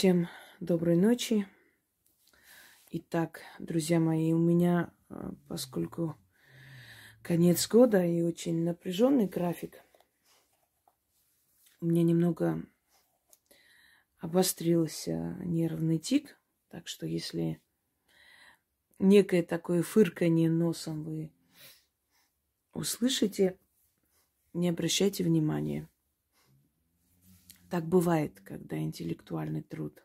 Всем доброй ночи. Итак, друзья мои, у меня, э, поскольку конец года и очень напряженный график, у меня немного обострился нервный тик, так что если некое такое фырканье носом вы услышите, не обращайте внимания. Так бывает, когда интеллектуальный труд.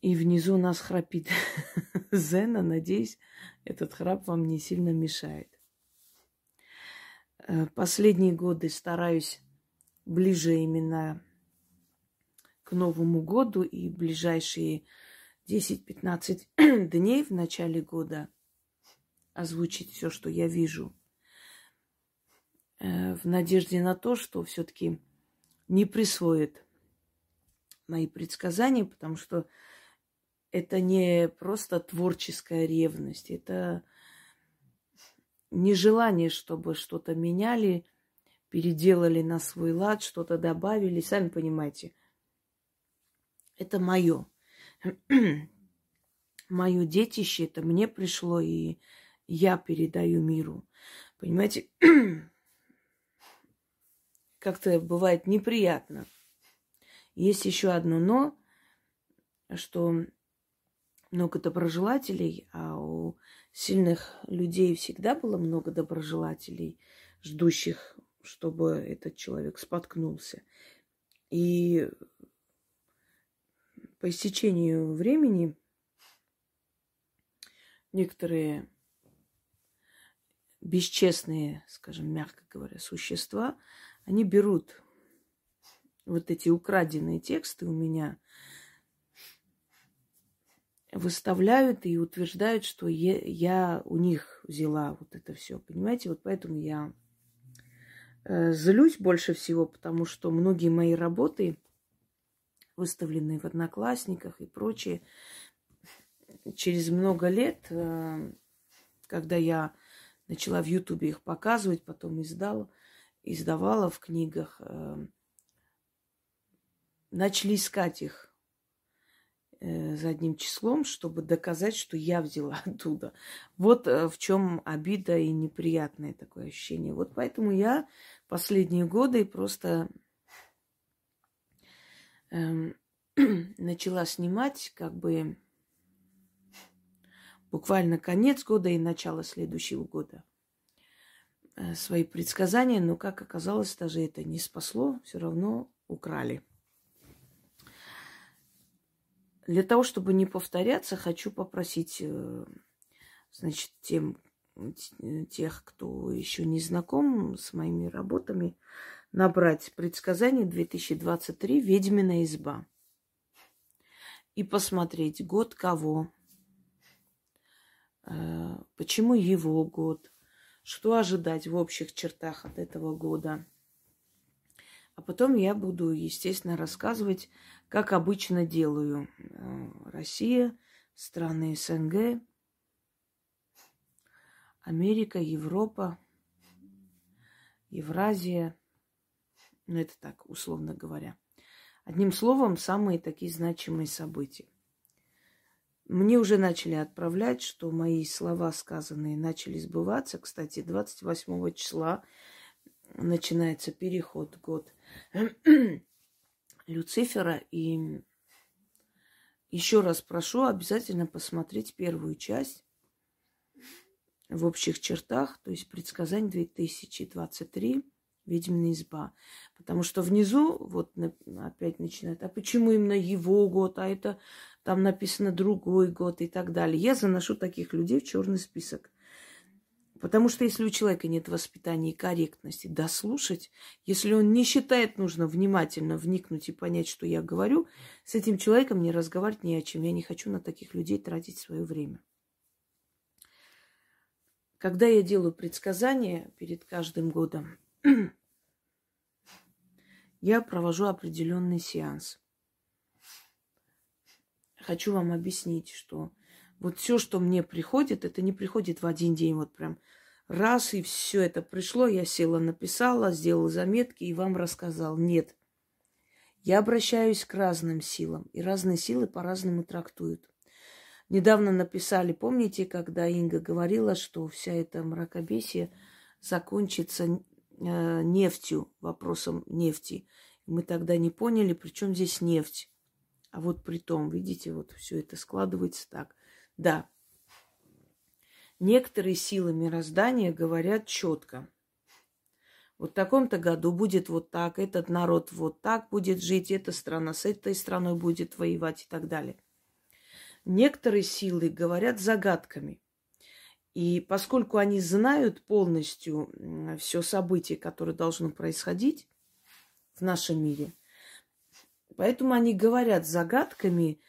И внизу нас храпит Зена. Надеюсь, этот храп вам не сильно мешает. Э, последние годы стараюсь ближе именно к Новому году и ближайшие 10-15 дней в начале года озвучить все, что я вижу – в надежде на то, что все-таки не присвоит мои предсказания, потому что это не просто творческая ревность, это нежелание, чтобы что-то меняли, переделали на свой лад, что-то добавили. Сами понимаете, это мое. Мое детище, это мне пришло, и я передаю миру. Понимаете, как-то бывает неприятно. Есть еще одно но, что много доброжелателей, а у сильных людей всегда было много доброжелателей, ждущих, чтобы этот человек споткнулся. И по истечению времени некоторые бесчестные, скажем, мягко говоря, существа – они берут вот эти украденные тексты у меня, выставляют и утверждают, что я, у них взяла вот это все, понимаете? Вот поэтому я э, злюсь больше всего, потому что многие мои работы, выставленные в Одноклассниках и прочее, через много лет, э, когда я начала в Ютубе их показывать, потом издала, издавала в книгах, э, начали искать их э, задним числом, чтобы доказать, что я взяла оттуда. Вот э, в чем обида и неприятное такое ощущение. Вот поэтому я последние годы просто эм, начала снимать как бы буквально конец года и начало следующего года. Э, свои предсказания, но, как оказалось, даже это не спасло, все равно украли. Для того, чтобы не повторяться, хочу попросить, э, значит, тем, тех, кто еще не знаком с моими работами, набрать предсказание 2023 «Ведьмина изба» и посмотреть год кого, э, почему его год, что ожидать в общих чертах от этого года. А потом я буду, естественно, рассказывать, как обычно делаю. Э, Россия, страны СНГ, Америка, Европа, Евразия. Ну, это так, условно говоря. Одним словом, самые такие значимые события. Мне уже начали отправлять, что мои слова сказанные начали сбываться. Кстати, 28 числа начинается переход год Люцифера. И еще раз прошу обязательно посмотреть первую часть в общих чертах, то есть предсказание 2023 ведьмина изба. Потому что внизу вот опять начинает, а почему именно его год, а это там написано другой год и так далее. Я заношу таких людей в черный список. Потому что если у человека нет воспитания и корректности дослушать, если он не считает нужно внимательно вникнуть и понять, что я говорю, с этим человеком мне разговаривать не о чем. Я не хочу на таких людей тратить свое время. Когда я делаю предсказания перед каждым годом, я провожу определенный сеанс. Хочу вам объяснить, что вот все, что мне приходит, это не приходит в один день, вот прям раз и все это пришло, я села, написала, сделала заметки и вам рассказал. Нет. Я обращаюсь к разным силам, и разные силы по-разному трактуют. Недавно написали, помните, когда Инга говорила, что вся эта мракобесие закончится э, нефтью, вопросом нефти. Мы тогда не поняли, при чем здесь нефть. А вот при том, видите, вот все это складывается так. Да, некоторые силы мироздания говорят четко. Вот в таком-то году будет вот так, этот народ вот так будет жить, эта страна с этой страной будет воевать и так далее. Некоторые силы говорят загадками. И поскольку они знают полностью все события, которые должны происходить в нашем мире, поэтому они говорят загадками,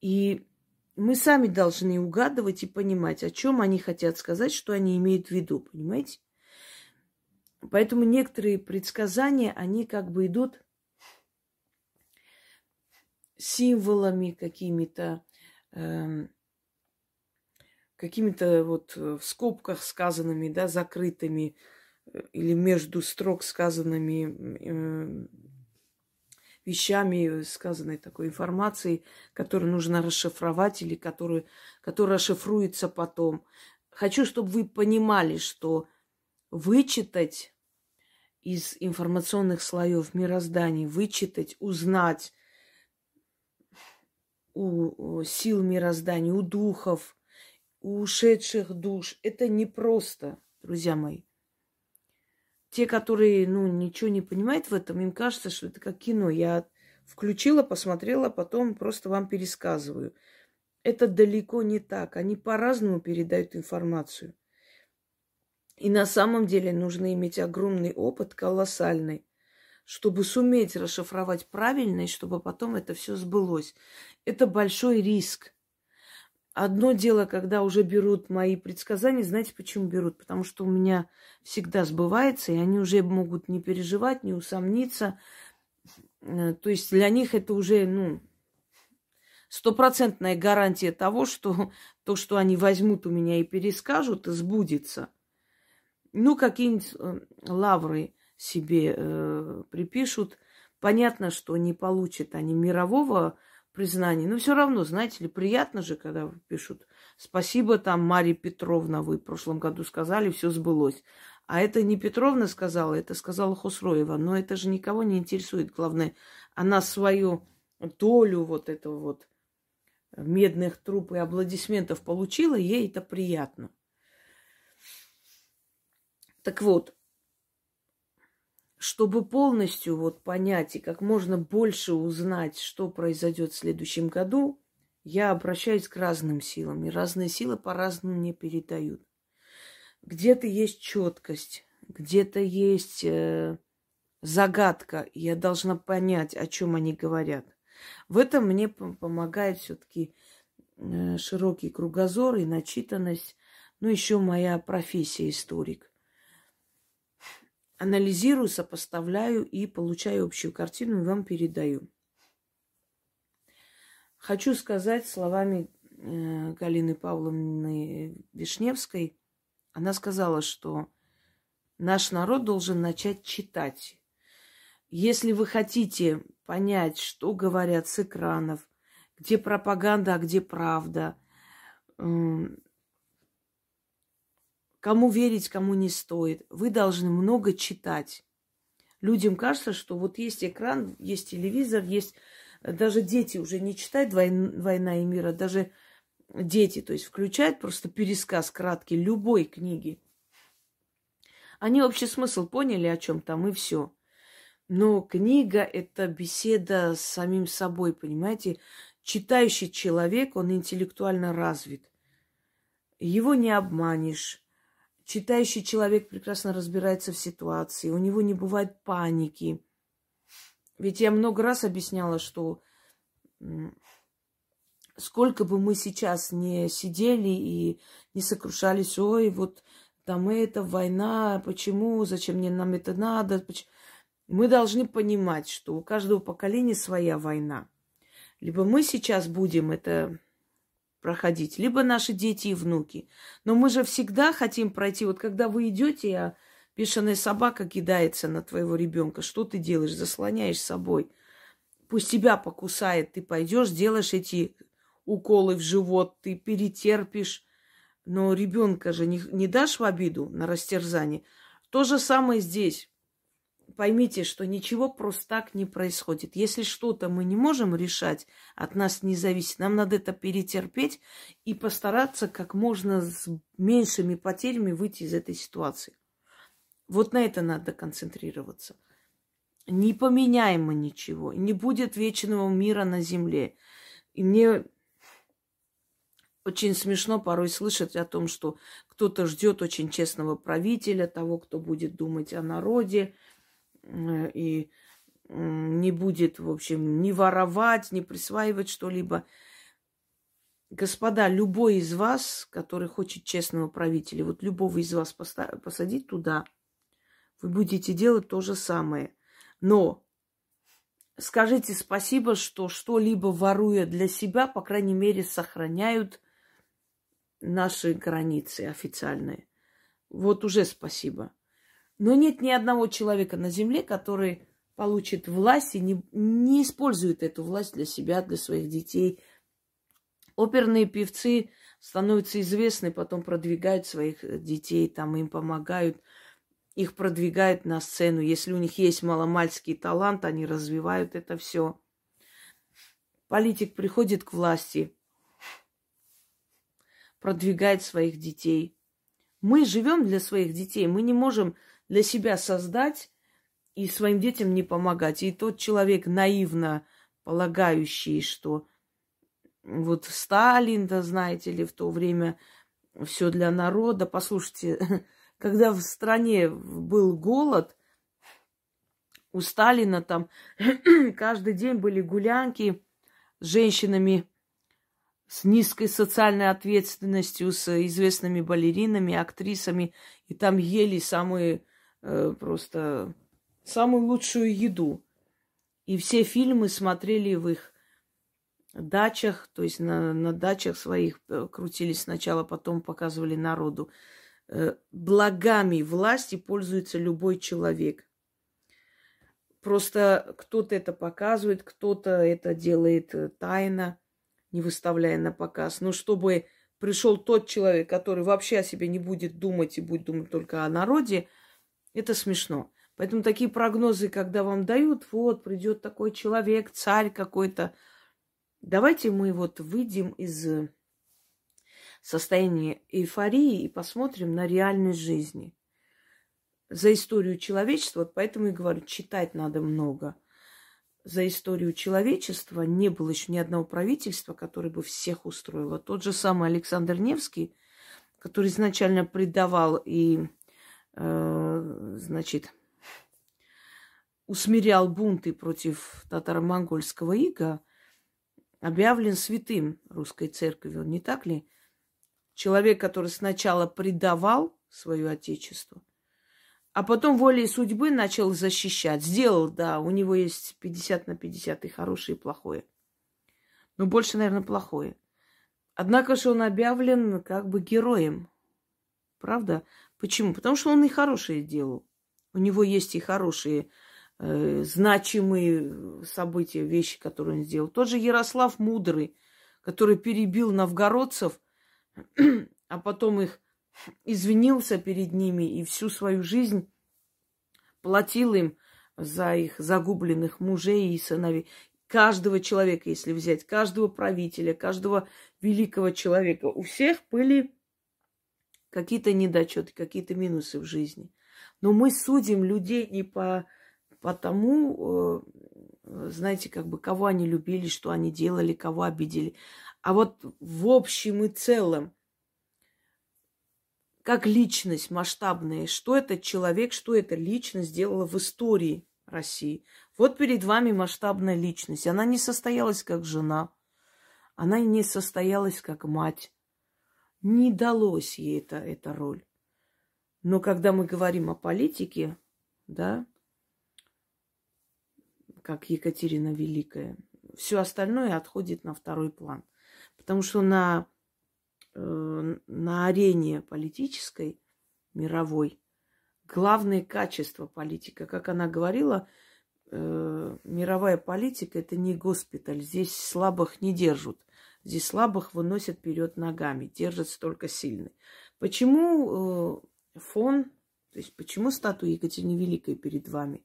и мы сами должны угадывать и понимать, о чем они хотят сказать, что они имеют в виду, понимаете? Поэтому некоторые предсказания, они как бы идут символами какими-то, Эм, какими-то вот э, в скобках сказанными, да, закрытыми э, или между строк сказанными э, вещами, сказанной такой информацией, которую нужно расшифровать или которую, которая расшифруется потом. Хочу, чтобы вы понимали, что вычитать из информационных слоев мироздания, вычитать, узнать, у сил мироздания, у духов, у ушедших душ. Это непросто, друзья мои. Те, которые, ну, ничего не понимают в этом, им кажется, что это как кино. Я включила, посмотрела, потом просто вам пересказываю. Это далеко не так. Они по-разному передают информацию. И на самом деле нужно иметь огромный опыт, колоссальный чтобы суметь расшифровать правильно, и чтобы потом это все сбылось. Это большой риск. Одно дело, когда уже берут мои предсказания, знаете, почему берут? Потому что у меня всегда сбывается, и они уже могут не переживать, не усомниться. Э, то есть для них это уже, ну, стопроцентная гарантия того, что то, что они возьмут у меня и перескажут, сбудется. Ну, какие-нибудь э, лавры себе э, припишут. Понятно, что не получат они мирового признания, но все равно, знаете ли, приятно же, когда пишут «Спасибо, там, Мария Петровна, вы в прошлом году сказали, все сбылось». А это не Петровна сказала, это сказала Хусроева. Но это же никого не интересует. Главное, она свою долю вот этого вот медных труб и аплодисментов получила, ей это приятно. Так вот, чтобы полностью вот понять и как можно больше узнать, что произойдет в следующем году, я обращаюсь к разным силам, и разные силы по-разному мне передают. Где-то есть четкость, где-то есть э, загадка, я должна понять, о чем они говорят. В этом мне помогает все-таки э, широкий кругозор и начитанность, ну еще моя профессия историк анализирую, сопоставляю и получаю общую картину и вам передаю. Хочу сказать словами э, Галины Павловны Вишневской. Она сказала, что наш народ должен начать читать. Если вы хотите понять, что говорят с экранов, где пропаганда, а где правда, Кому верить, кому не стоит. Вы должны много читать. Людям кажется, что вот есть экран, есть телевизор, есть... Даже дети уже не читают «Война и мир», а даже дети, то есть включают просто пересказ краткий любой книги. Они общий смысл поняли, о чем там, и все. Но книга – это беседа с самим собой, понимаете? Читающий человек, он интеллектуально развит. Его не обманешь. Читающий человек прекрасно разбирается в ситуации, у него не бывает паники. Ведь я много раз объясняла, что сколько бы мы сейчас не сидели и не сокрушались, ой, вот там это, война, почему, зачем мне нам это надо, мы должны понимать, что у каждого поколения своя война. Либо мы сейчас будем это проходить, либо наши дети и внуки. Но мы же всегда хотим пройти. Вот когда вы идете, а бешеная собака кидается на твоего ребенка, что ты делаешь? Заслоняешь собой. пусть тебя покусает, ты пойдешь, делаешь эти уколы в живот, ты перетерпишь, но ребенка же не, не дашь в обиду на растерзание. То же самое здесь. Поймите, что ничего просто так не происходит. Если что-то мы не можем решать, от нас не зависит, нам надо это перетерпеть и постараться как можно с меньшими потерями выйти из этой ситуации. Вот на это надо концентрироваться. Не поменяем мы ничего, не будет вечного мира на земле. И мне очень смешно порой слышать о том, что кто-то ждет очень честного правителя, того, кто будет думать о народе и не будет, в общем, не воровать, не присваивать что-либо. Господа, любой из вас, который хочет честного правителя, вот любого из вас посадить туда, вы будете делать то же самое. Но скажите спасибо, что что-либо воруя для себя, по крайней мере, сохраняют наши границы официальные. Вот уже спасибо. Но нет ни одного человека на земле, который получит власть и не, не использует эту власть для себя, для своих детей. Оперные певцы становятся известны, потом продвигают своих детей, там им помогают, их продвигают на сцену. Если у них есть маломальский талант, они развивают это все. Политик приходит к власти – продвигать своих детей. Мы живем для своих детей, мы не можем для себя создать и своим детям не помогать. И тот человек наивно полагающий, что вот Сталин, да знаете ли, в то время все для народа. Послушайте, когда в стране был голод, у Сталина там каждый день были гулянки с женщинами с низкой социальной ответственностью, с известными балеринами, актрисами, и там ели самые э, просто самую лучшую еду. И все фильмы смотрели в их дачах, то есть на, на дачах своих э, крутились сначала, потом показывали народу. Э, благами власти пользуется любой человек. Просто кто-то это показывает, кто-то это делает тайно не выставляя на показ, но чтобы пришел тот человек, который вообще о себе не будет думать и будет думать только о народе, это смешно. Поэтому такие прогнозы, когда вам дают, вот придет такой человек, царь какой-то, давайте мы вот выйдем из состояния эйфории и посмотрим на реальность жизни. За историю человечества, вот поэтому и говорю, читать надо много – за историю человечества не было еще ни одного правительства, которое бы всех устроило. Тот же самый Александр Невский, который изначально предавал и, э, значит, усмирял бунты против татаро-монгольского ига, объявлен святым русской церковью, не так ли? Человек, который сначала предавал свое отечество, а потом волей судьбы начал защищать. Сделал, да, у него есть 50 на 50 и хорошее, и плохое. Но больше, наверное, плохое. Однако же он объявлен как бы героем. Правда? Почему? Потому что он и хорошее делал. У него есть и хорошие, э, значимые события, вещи, которые он сделал. Тот же Ярослав Мудрый, который перебил новгородцев, а потом их извинился перед ними и всю свою жизнь платил им за их загубленных мужей и сыновей. Каждого человека, если взять, каждого правителя, каждого великого человека, у всех были какие-то недочеты, какие-то минусы в жизни. Но мы судим людей не по, по тому, э, знаете, как бы кого они любили, что они делали, кого обидели. А вот в общем и целом, как личность масштабная, что этот человек, что эта личность сделала в истории России. Вот перед вами масштабная личность. Она не состоялась как жена, она не состоялась как мать. Не далось ей это, эта роль. Но когда мы говорим о политике, да, как Екатерина Великая, все остальное отходит на второй план. Потому что на Э, на арене политической, мировой, главное качество политика. Как она говорила, э, мировая политика это не госпиталь. Здесь слабых не держат. Здесь слабых выносят вперед ногами, держатся только сильные. Почему э, фон, то есть почему статуя Екатерины Великой перед вами?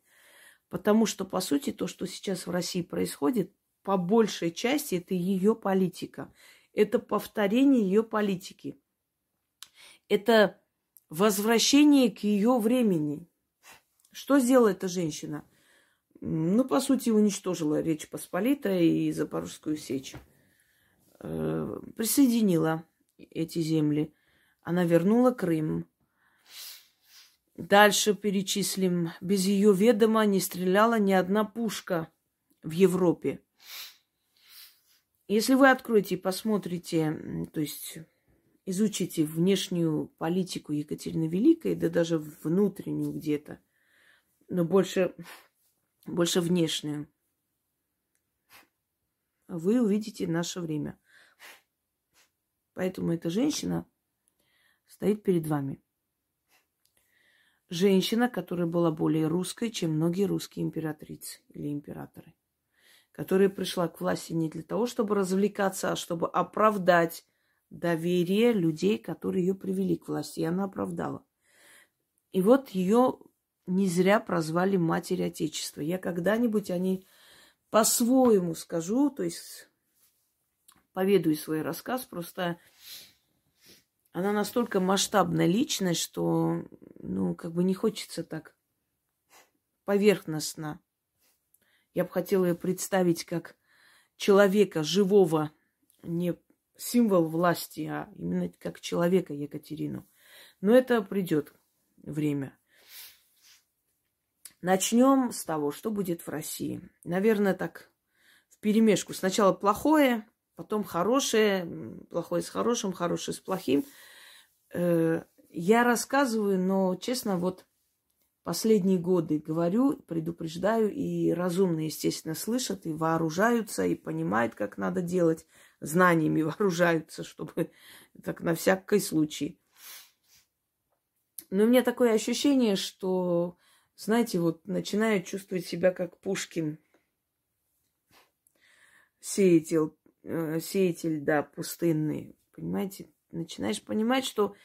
Потому что, по сути, то, что сейчас в России происходит, по большей части это ее политика. Это повторение ее политики. Это возвращение к ее времени. Что сделала эта женщина? Ну, по сути, уничтожила Речь Посполитая и Запорожскую сечь. Э, присоединила эти земли. Она вернула Крым. Дальше перечислим. Без ее ведома не стреляла ни одна пушка в Европе. Если вы откроете и посмотрите, то есть изучите внешнюю политику Екатерины Великой, да даже внутреннюю где-то, но больше, больше внешнюю, вы увидите наше время. Поэтому эта женщина стоит перед вами. Женщина, которая была более русской, чем многие русские императрицы или императоры. Которая пришла к власти не для того, чтобы развлекаться, а чтобы оправдать доверие людей, которые ее привели к власти. И она оправдала. И вот ее не зря прозвали Матерь Отечества. Я когда-нибудь о ней по-своему скажу, то есть поведаю свой рассказ, просто она настолько масштабная личность, что, ну, как бы не хочется так поверхностно. Я бы хотела ее представить как человека живого, не символ власти, а именно как человека Екатерину. Но это придет время. Начнем с того, что будет в России. Наверное, так в перемешку. Сначала плохое, потом хорошее, плохое с хорошим, хорошее с плохим. Э, я рассказываю, но, честно, вот последние годы говорю, предупреждаю, и разумные, естественно, слышат, и вооружаются, и понимают, как надо делать, знаниями вооружаются, чтобы так на всякий случай. Но у меня такое ощущение, что, знаете, вот начинаю чувствовать себя как Пушкин, сеятель, э, сеятель, да, пустынный, понимаете? Начинаешь понимать, что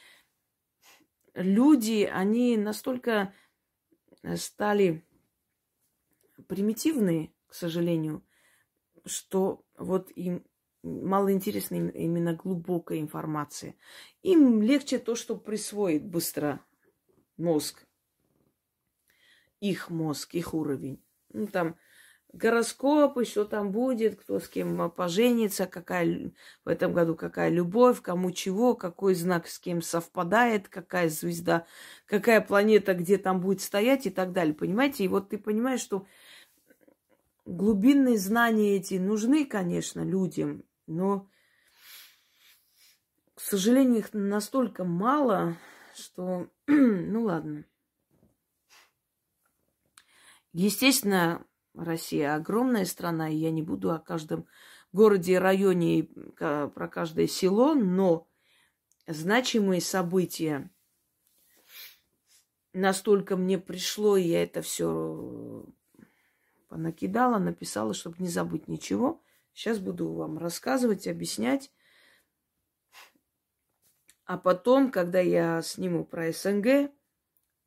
люди, они настолько стали примитивные, к сожалению, что вот им мало интересна именно глубокая информация. Им легче то, что присвоит быстро мозг. Их мозг, их уровень. Ну, там гороскопы, что там будет, кто с кем поженится, какая в этом году какая любовь, кому чего, какой знак с кем совпадает, какая звезда, какая планета где там будет стоять и так далее. Понимаете? И вот ты понимаешь, что глубинные знания эти нужны, конечно, людям, но, к сожалению, их настолько мало, что, ну ладно. Естественно, Россия огромная страна, и я не буду о каждом городе районе про каждое село, но значимые события настолько мне пришло, и я это все понакидала, написала, чтобы не забыть ничего. Сейчас буду вам рассказывать, объяснять. А потом, когда я сниму про СНГ,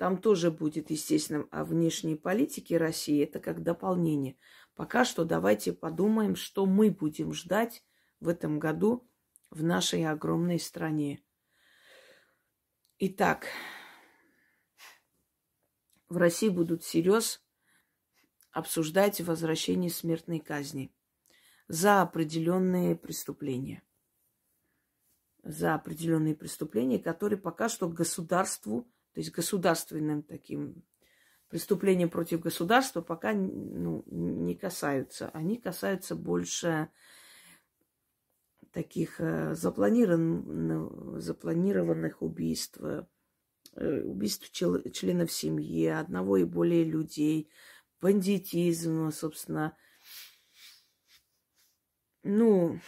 там тоже будет, естественно, о внешней политике России. Это как дополнение. Пока что давайте подумаем, что мы будем ждать в этом году в нашей огромной стране. Итак, в России будут всерьез обсуждать возвращение смертной казни за определенные преступления. За определенные преступления, которые пока что государству то есть государственным таким преступлениям против государства пока ну, не касаются. Они касаются больше таких э, запланированных, запланированных убийств, э, убийств членов семьи, одного и более людей, бандитизм, собственно. Ну,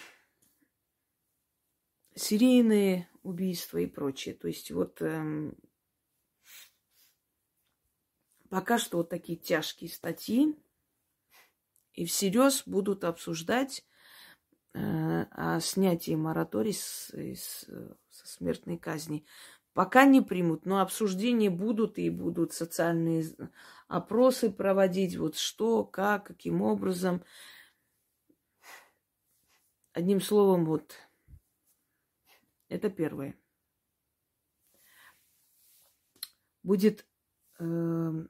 серийные убийства и прочее. То есть вот эм, Пока что вот такие тяжкие статьи и всерьез будут обсуждать э, о снятии мораторий с, с, со смертной казни. Пока не примут, но обсуждения будут и будут социальные опросы проводить, вот что, как, каким образом. Одним словом, вот это первое. Будет э,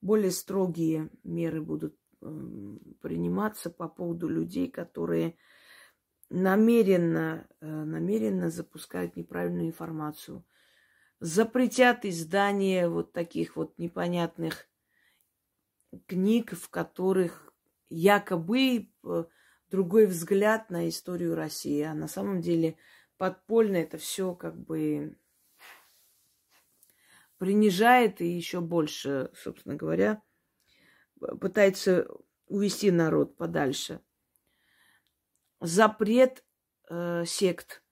более строгие меры будут э, приниматься по поводу людей, которые намеренно, э, намеренно запускают неправильную информацию. Запретят издание вот таких вот непонятных книг, в которых якобы э, другой взгляд на историю России. А на самом деле подпольно это все как бы принижает и еще больше, собственно говоря, пытается увести народ подальше. Запрет э, сект.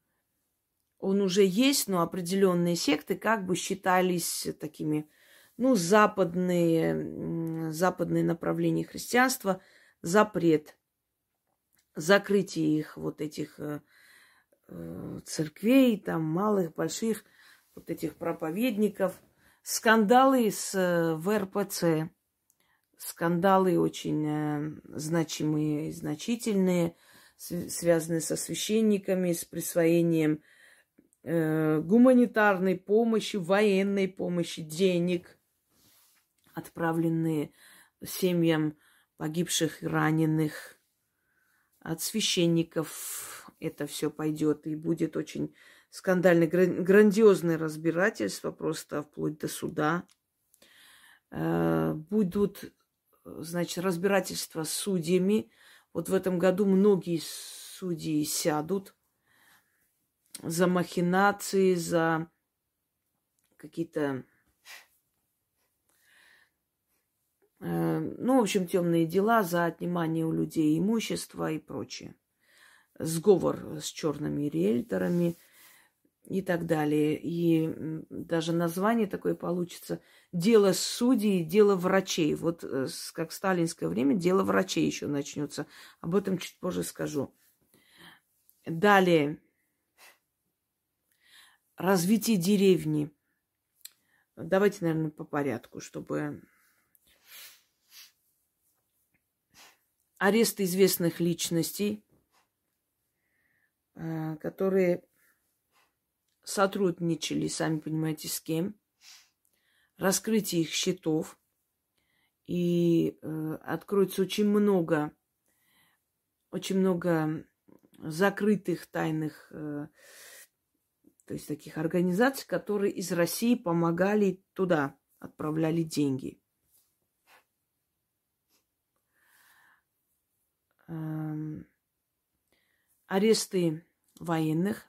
Он уже есть, но определенные секты как бы считались такими, ну, западные, западные направления христианства, запрет, закрытие их вот этих э, э, церквей, там малых, больших, вот этих проповедников, скандалы с э, ВРПЦ, скандалы очень э, значимые и значительные – связанные со священниками, с присвоением э, гуманитарной помощи, военной помощи, денег, отправленные семьям погибших и раненых. От священников это все пойдет и будет очень скандальное, грандиозное разбирательство, просто вплоть до суда. Э, будут, значит, разбирательства с судьями, вот в этом году многие судьи сядут за махинации, за какие-то, э, ну, в общем, темные дела, за отнимание у людей имущества и прочее. Сговор с черными риэлторами – и так далее. И даже название такое получится «Дело судей, дело врачей». Вот э, как в сталинское время дело врачей еще начнется. Об этом чуть позже скажу. Далее. Развитие деревни. Давайте, наверное, по порядку, чтобы арест известных личностей, э, которые сотрудничали, сами понимаете, с кем, раскрытие их счетов, и э, откроется очень много, очень много закрытых тайных, э, то есть таких организаций, которые из России помогали туда, отправляли деньги. Эм, аресты военных,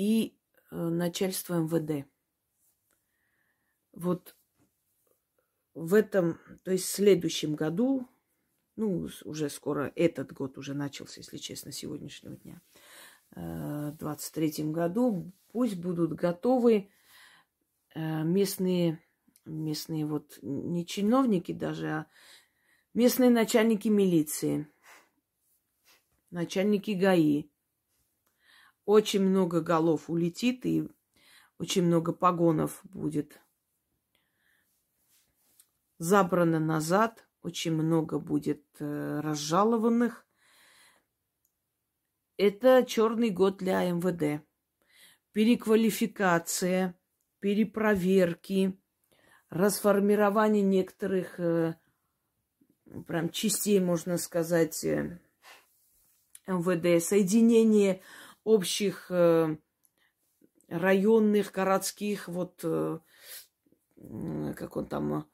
и э, начальство МВД. Вот в этом, то есть в следующем году, ну, уже скоро этот год уже начался, если честно, сегодняшнего дня, э, в 23 году, пусть будут готовы э, местные, местные вот не чиновники даже, а местные начальники милиции, начальники ГАИ, очень много голов улетит и очень много погонов будет забрано назад, очень много будет э, разжалованных. Это черный год для МВД. Переквалификация, перепроверки, расформирование некоторых э, прям частей, можно сказать, э, МВД, соединение общих э, районных, городских, вот, э, как он там э,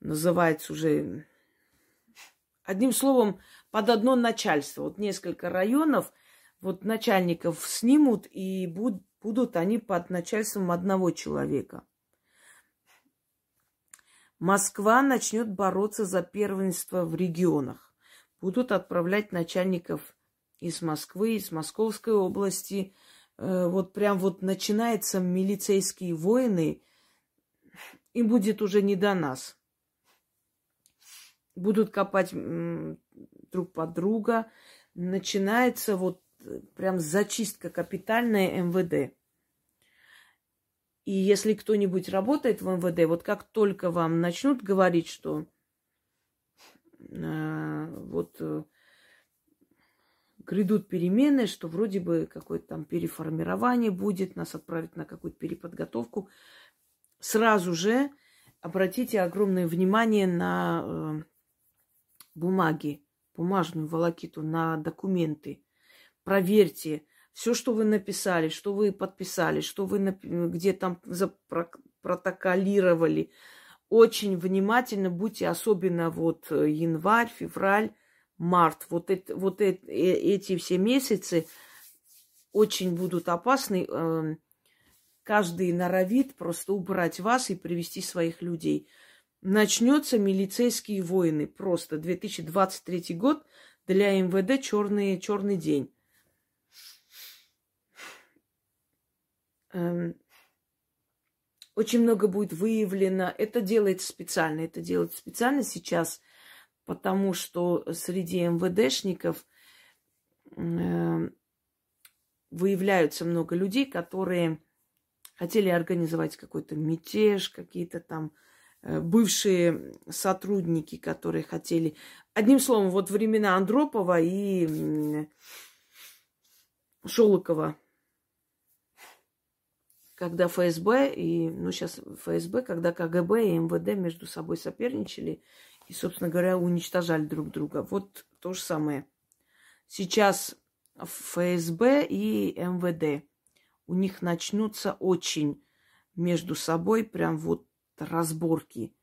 называется уже, одним словом, под одно начальство. Вот несколько районов, вот начальников снимут, и будут, будут они под начальством одного человека. Москва начнет бороться за первенство в регионах. Будут отправлять начальников из Москвы, из Московской области. Э, вот прям вот начинаются милицейские войны, им будет уже не до нас. будут копать друг под друга. Начинается вот э, прям зачистка капитальная МВД. И если кто-нибудь работает в МВД, вот как только вам начнут говорить, что э, вот э, грядут перемены, что вроде бы какое-то там переформирование будет, нас отправят на какую-то переподготовку, сразу же обратите огромное внимание на э, бумаги, бумажную волокиту, на документы. Проверьте все, что вы написали, что вы подписали, что вы где там запротоколировали. Очень внимательно будьте, особенно вот э, январь, февраль, март. Вот, это, вот это, э, эти все месяцы очень будут опасны. Эм, каждый норовит просто убрать вас и привести своих людей. Начнется милицейские войны. Просто 2023 год для МВД черный, черный день. Эм, очень много будет выявлено. Это делается специально. Это делается специально сейчас, потому что среди МВДшников э, выявляются много людей, которые хотели организовать какой-то мятеж, какие-то там э, бывшие сотрудники, которые хотели... Одним словом, вот времена Андропова и Шолокова, когда ФСБ и, ну, сейчас ФСБ, когда КГБ и МВД между собой соперничали и, собственно говоря, уничтожали друг друга. Вот то же самое. Сейчас ФСБ и МВД. У них начнутся очень между собой прям вот разборки.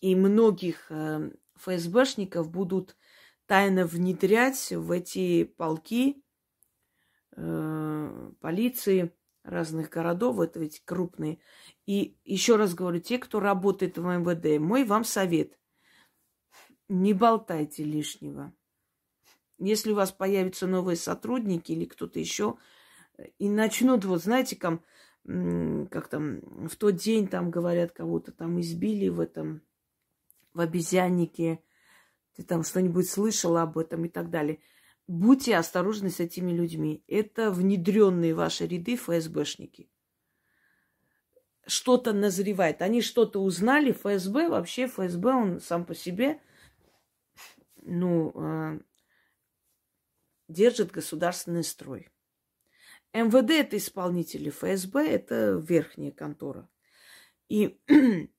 И многих э, ФСБшников будут тайно внедрять в эти полки э, полиции разных городов, это ведь крупные. И еще раз говорю, те, кто работает в МВД, мой вам совет. Не болтайте лишнего. Если у вас появятся новые сотрудники или кто-то еще, и начнут, вот знаете, там, как там, в тот день там говорят, кого-то там избили в этом, в обезьяннике, ты там что-нибудь слышал об этом и так далее – Будьте осторожны с этими людьми. Это внедренные ваши ряды ФСБшники. Что-то назревает. Они что-то узнали. ФСБ, вообще ФСБ, он сам по себе, ну, э, держит государственный строй. МВД это исполнители, ФСБ это верхняя контора. И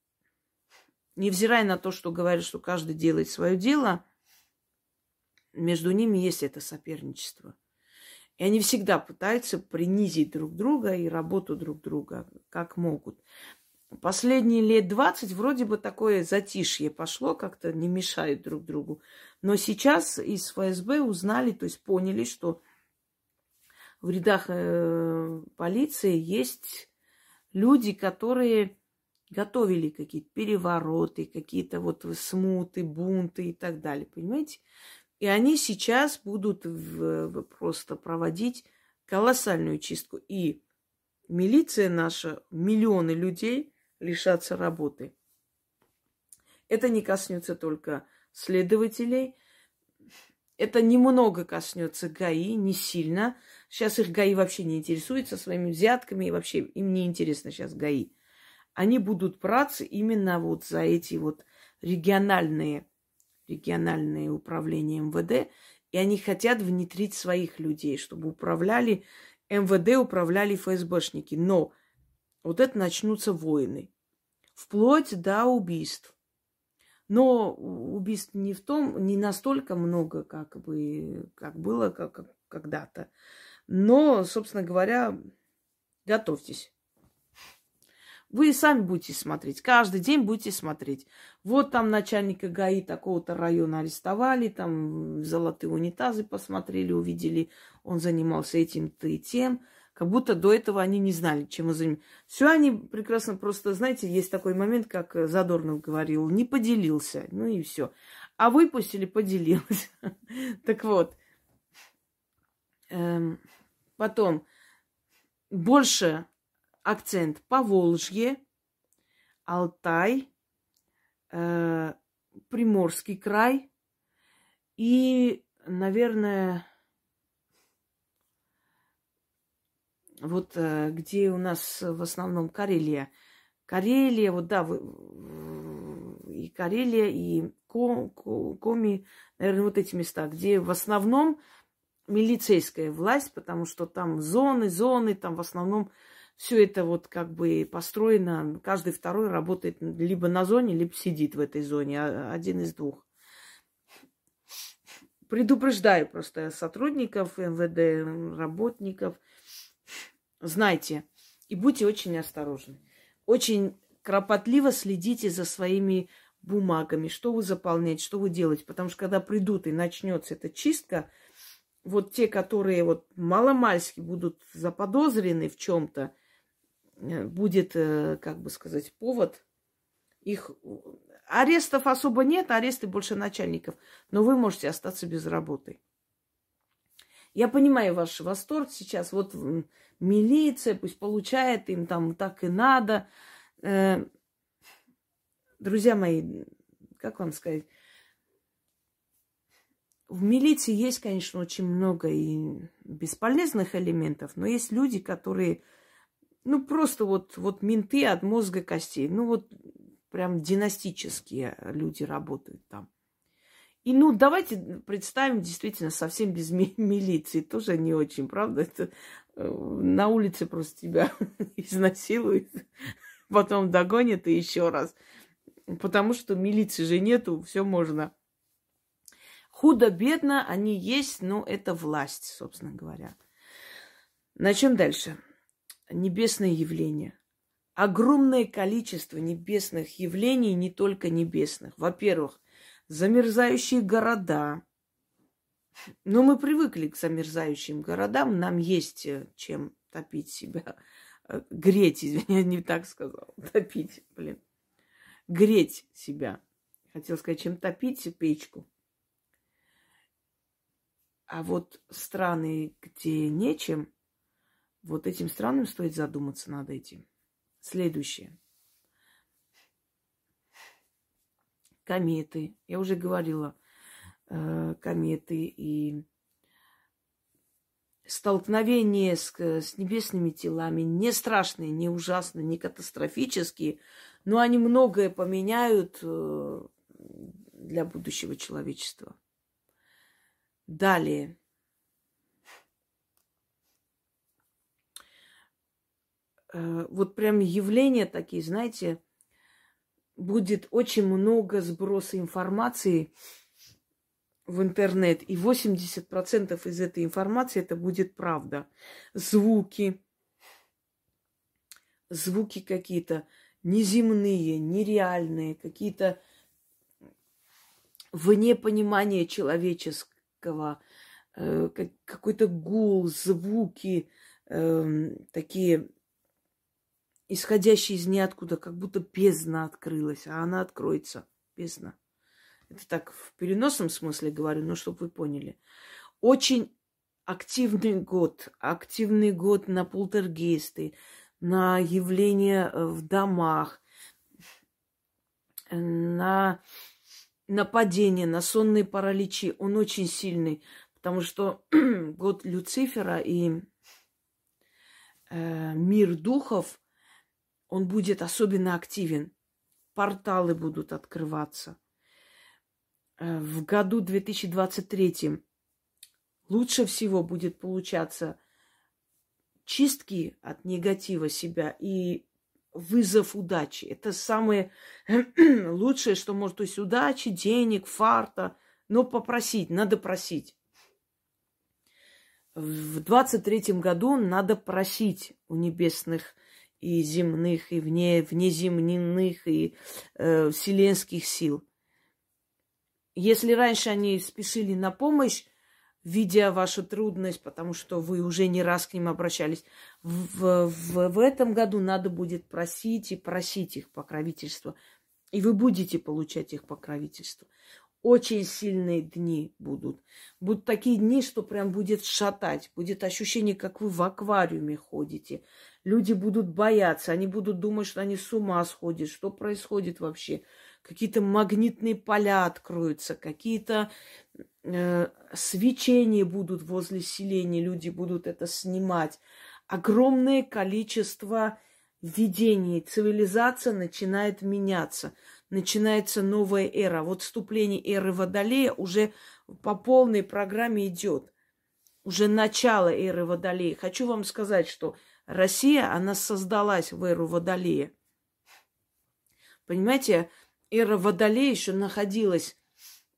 невзирая на то, что говорят, что каждый делает свое дело – между ними есть это соперничество. И они всегда пытаются принизить друг друга и работу друг друга, как могут. Последние лет 20 вроде бы такое затишье пошло, как-то не мешают друг другу. Но сейчас из ФСБ узнали, то есть поняли, что в рядах э, полиции есть люди, которые готовили какие-то перевороты, какие-то вот смуты, бунты и так далее. Понимаете? И они сейчас будут в, просто проводить колоссальную чистку. И милиция наша, миллионы людей лишатся работы. Это не коснется только следователей. Это немного коснется ГАИ, не сильно. Сейчас их ГАИ вообще не интересуется своими взятками, и вообще им не интересно сейчас ГАИ. Они будут браться именно вот за эти вот региональные региональные управления МВД, и они хотят внедрить своих людей, чтобы управляли МВД, управляли ФСБшники. Но вот это начнутся войны. Вплоть до убийств. Но убийств не в том, не настолько много, как бы, как было как, когда-то. Но, собственно говоря, готовьтесь. Вы сами будете смотреть, каждый день будете смотреть. Вот там начальника ГАИ такого-то района арестовали, там золотые унитазы посмотрели, увидели, он занимался этим-то и тем. Как будто до этого они не знали, чем он занимается. Все они прекрасно просто, знаете, есть такой момент, как Задорнов говорил, не поделился, ну и все. А выпустили, поделился. Так вот. Эм, потом, больше акцент по Волжье, Алтай, э, Приморский край и, наверное, вот э, где у нас в основном Карелия. Карелия, вот да, и Карелия, и Коми, наверное, вот эти места, где в основном милицейская власть, потому что там зоны, зоны, там в основном все это вот как бы построено, каждый второй работает либо на зоне, либо сидит в этой зоне, а, один из двух. Предупреждаю просто сотрудников МВД, работников – знайте и будьте очень осторожны. Очень кропотливо следите за своими бумагами, что вы заполняете, что вы делаете. Потому что когда придут и начнется эта чистка, вот те, которые вот маломальски будут заподозрены в чем-то, э, будет, э, как бы сказать, повод их... Арестов особо нет, аресты больше начальников, но вы можете остаться без работы. Я понимаю ваш восторг сейчас. Вот милиция пусть получает, им там так и надо. Э, друзья мои, как вам сказать? В милиции есть, конечно, очень много и бесполезных элементов, но есть люди, которые, ну, просто вот, вот менты от мозга костей. Ну, вот прям династические люди работают там. И ну давайте представим действительно совсем без ми- милиции. Тоже не очень, правда? Это э, на улице просто тебя изнасилуют, потом догонят и еще раз. Потому что милиции же нету, все можно. Худо-бедно они есть, но это власть, собственно говоря. Начнем дальше. Небесные явления. Огромное количество небесных явлений, не только небесных. Во-первых, замерзающие города. Но мы привыкли к замерзающим городам, нам есть э, чем топить себя. Э, греть, извини, я не так сказала. Топить, блин. Греть себя. Хотел сказать, чем топить печку. А вот страны, где нечем, вот этим странам стоит задуматься над этим. Следующее. Кометы. Я уже говорила, э, кометы и столкновения с, с небесными телами не страшные, не ужасные, не катастрофические, но они многое поменяют э, для будущего человечества. Далее. Э, вот прям явления такие, знаете, будет очень много сброса информации в интернет, и 80% из этой информации это будет правда. Звуки, звуки какие-то неземные, нереальные, какие-то вне понимания человеческого, э, какой-то гул, звуки, э, такие исходящий из ниоткуда, как будто бездна открылась, а она откроется. Бездна. Это так в переносном смысле говорю, но чтобы вы поняли. Очень активный год. Активный год на полтергейсты, на явления э, в домах, на нападения, на сонные параличи. Он очень сильный, потому что год Люцифера и э, мир духов он будет особенно активен. Порталы будут открываться. Э, в году 2023 лучше всего будет получаться чистки от негатива себя и вызов удачи. Это самое лучшее, что может. То есть удачи, денег, фарта. Но попросить, надо просить. В 23 году надо просить у небесных и земных, и вне, внеземных, и э, вселенских сил. Если раньше они спешили на помощь, видя вашу трудность, потому что вы уже не раз к ним обращались, в, в, в этом году надо будет просить и просить их покровительства. И вы будете получать их покровительство. Очень сильные дни будут. Будут такие дни, что прям будет шатать. Будет ощущение, как вы в аквариуме ходите. Люди будут бояться, они будут думать, что они с ума сходят, что происходит вообще. какие-то магнитные поля откроются, какие-то э, свечения будут возле селения, люди будут это снимать. Огромное количество видений, цивилизация начинает меняться, начинается новая эра. Вот вступление эры Водолея уже по полной программе идет. Уже начало эры Водолея. Хочу вам сказать, что Россия, она создалась в эру Водолея. Понимаете, эра Водолея еще находилась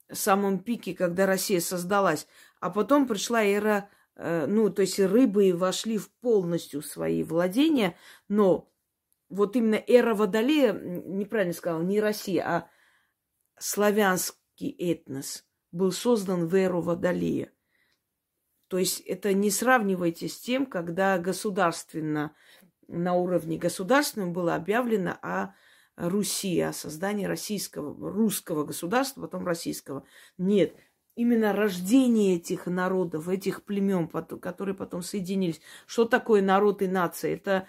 в самом пике, когда Россия создалась. А потом пришла эра, э, ну, то есть рыбы вошли в полностью свои владения, но вот именно эра Водолея, неправильно сказала, не Россия, а славянский этнос был создан в эру Водолея. То есть это не сравнивайте с тем, когда государственно, на уровне государственном было объявлено о Руси, о создании российского, русского государства, потом российского. Нет, именно рождение этих народов, этих племен, которые потом соединились. Что такое народ и нация? Это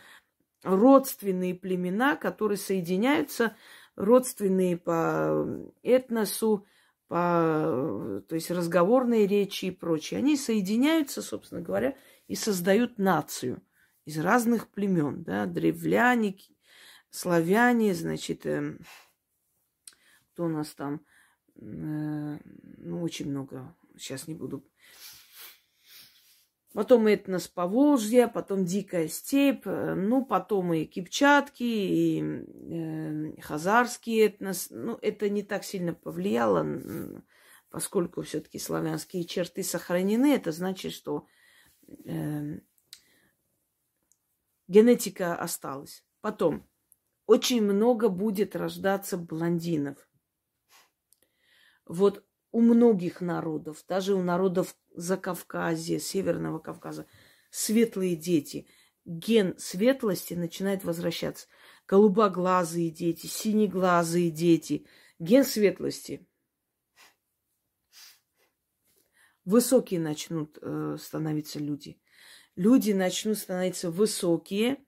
родственные племена, которые соединяются, родственные по этносу, по, то есть разговорные речи и прочее. Они соединяются, собственно говоря, и создают нацию из разных племен, да, древляне, славяне, значит, э, кто у нас там, э, ну, очень много, сейчас не буду Потом этнос Поволжья, потом дикая степь, э, ну, потом и кипчатки, и э, хазарский этнос. Ну, это не так сильно повлияло, поскольку все-таки славянские черты сохранены. Это значит, что э, генетика осталась. Потом, очень много будет рождаться блондинов. Вот у многих народов, даже у народов Закавказья, Северного Кавказа, светлые дети. Ген светлости начинает возвращаться. Голубоглазые дети, синеглазые дети. Ген светлости. Высокие начнут э, становиться люди. Люди начнут становиться высокие,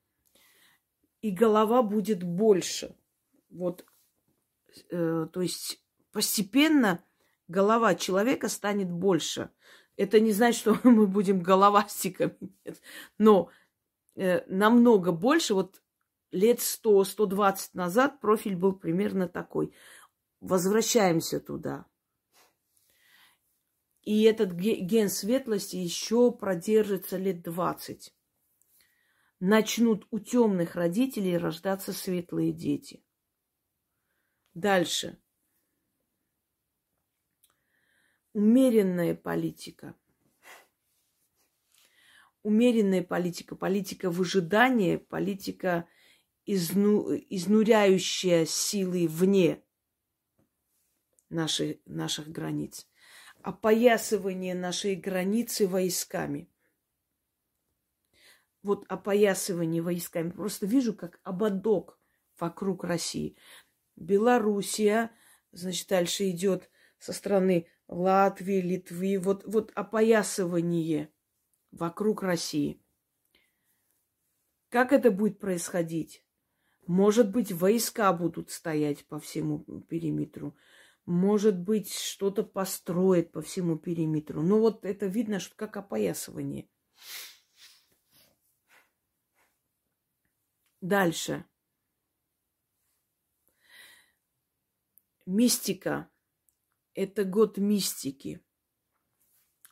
и голова будет больше. Вот, э, то есть постепенно голова человека станет больше. Это не значит, что мы будем головастиками. Нет. Но э, намного больше, вот лет 100-120 назад профиль был примерно такой. Возвращаемся туда. И этот ген светлости еще продержится лет 20. Начнут у темных родителей рождаться светлые дети. Дальше. Умеренная политика. Умеренная политика, политика выжидания, политика, изну, изнуряющая силы вне нашей, наших границ. Опоясывание нашей границы войсками. Вот опоясывание войсками. Просто вижу, как ободок вокруг России. Белоруссия, значит, дальше идет со стороны Латвии, Литвы, вот, вот опоясывание вокруг России. Как это будет происходить? Может быть, войска будут стоять по всему периметру. Может быть, что-то построят по всему периметру. Но вот это видно, что как опоясывание. Дальше. Мистика это год мистики.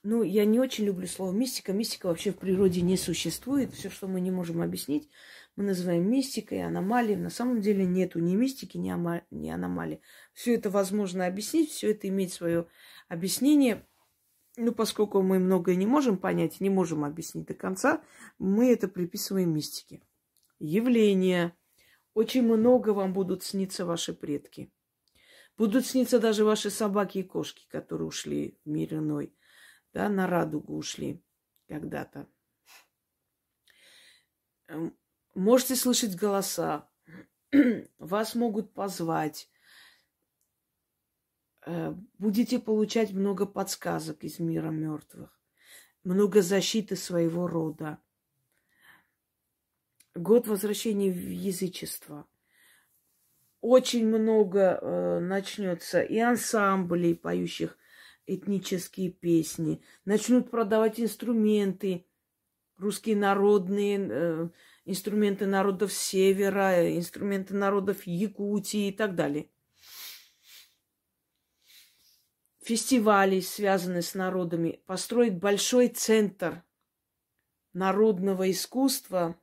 Ну, я не очень люблю слово мистика. Мистика вообще в природе не существует. Все, что мы не можем объяснить, мы называем мистикой, аномалией. На самом деле нету ни мистики, ни, ама- ни аномалии. Все это возможно объяснить, все это имеет свое объяснение. Ну, поскольку мы многое не можем понять, не можем объяснить до конца, мы это приписываем мистике. Явления. Очень много вам будут сниться ваши предки. Будут сниться даже ваши собаки и кошки, которые ушли в мир иной. Да, на радугу ушли когда-то. Эм, можете слышать голоса. Вас могут позвать. Э, будете получать много подсказок из мира мертвых. Много защиты своего рода. Год возвращения в язычество – очень много э, начнется и ансамблей, поющих этнические песни, начнут продавать инструменты, русские народные, э, инструменты народов Севера, инструменты народов Якутии и так далее. Фестивали, связанные с народами, построить большой центр народного искусства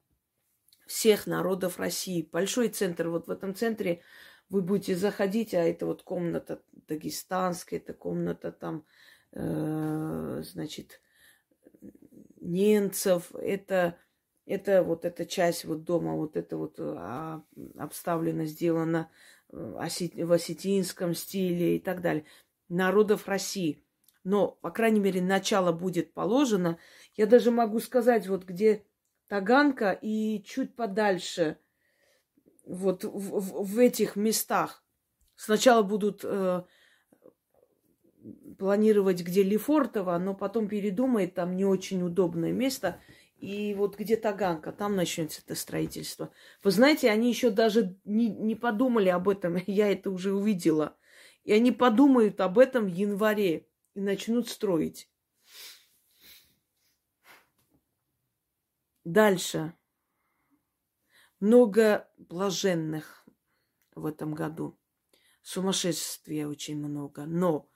всех народов России. Большой центр. Вот в этом центре вы будете заходить, а это вот комната дагестанская, это комната там, э, значит, немцев, это, это вот эта часть вот дома, вот это вот а, обставлено, сделано э, в осетинском стиле и так далее. Народов России. Но, по крайней мере, начало будет положено. Я даже могу сказать, вот где Таганка и чуть подальше, вот в, в, этих местах. Сначала будут э, планировать, где Лефортово, но потом передумает, там не очень удобное место. И вот где Таганка, там начнется это строительство. Вы знаете, они еще даже не, не подумали об этом, я это уже увидела. И они подумают об этом в январе и начнут строить. Дальше. Много блаженных в этом году. Сумасшествия очень много. Но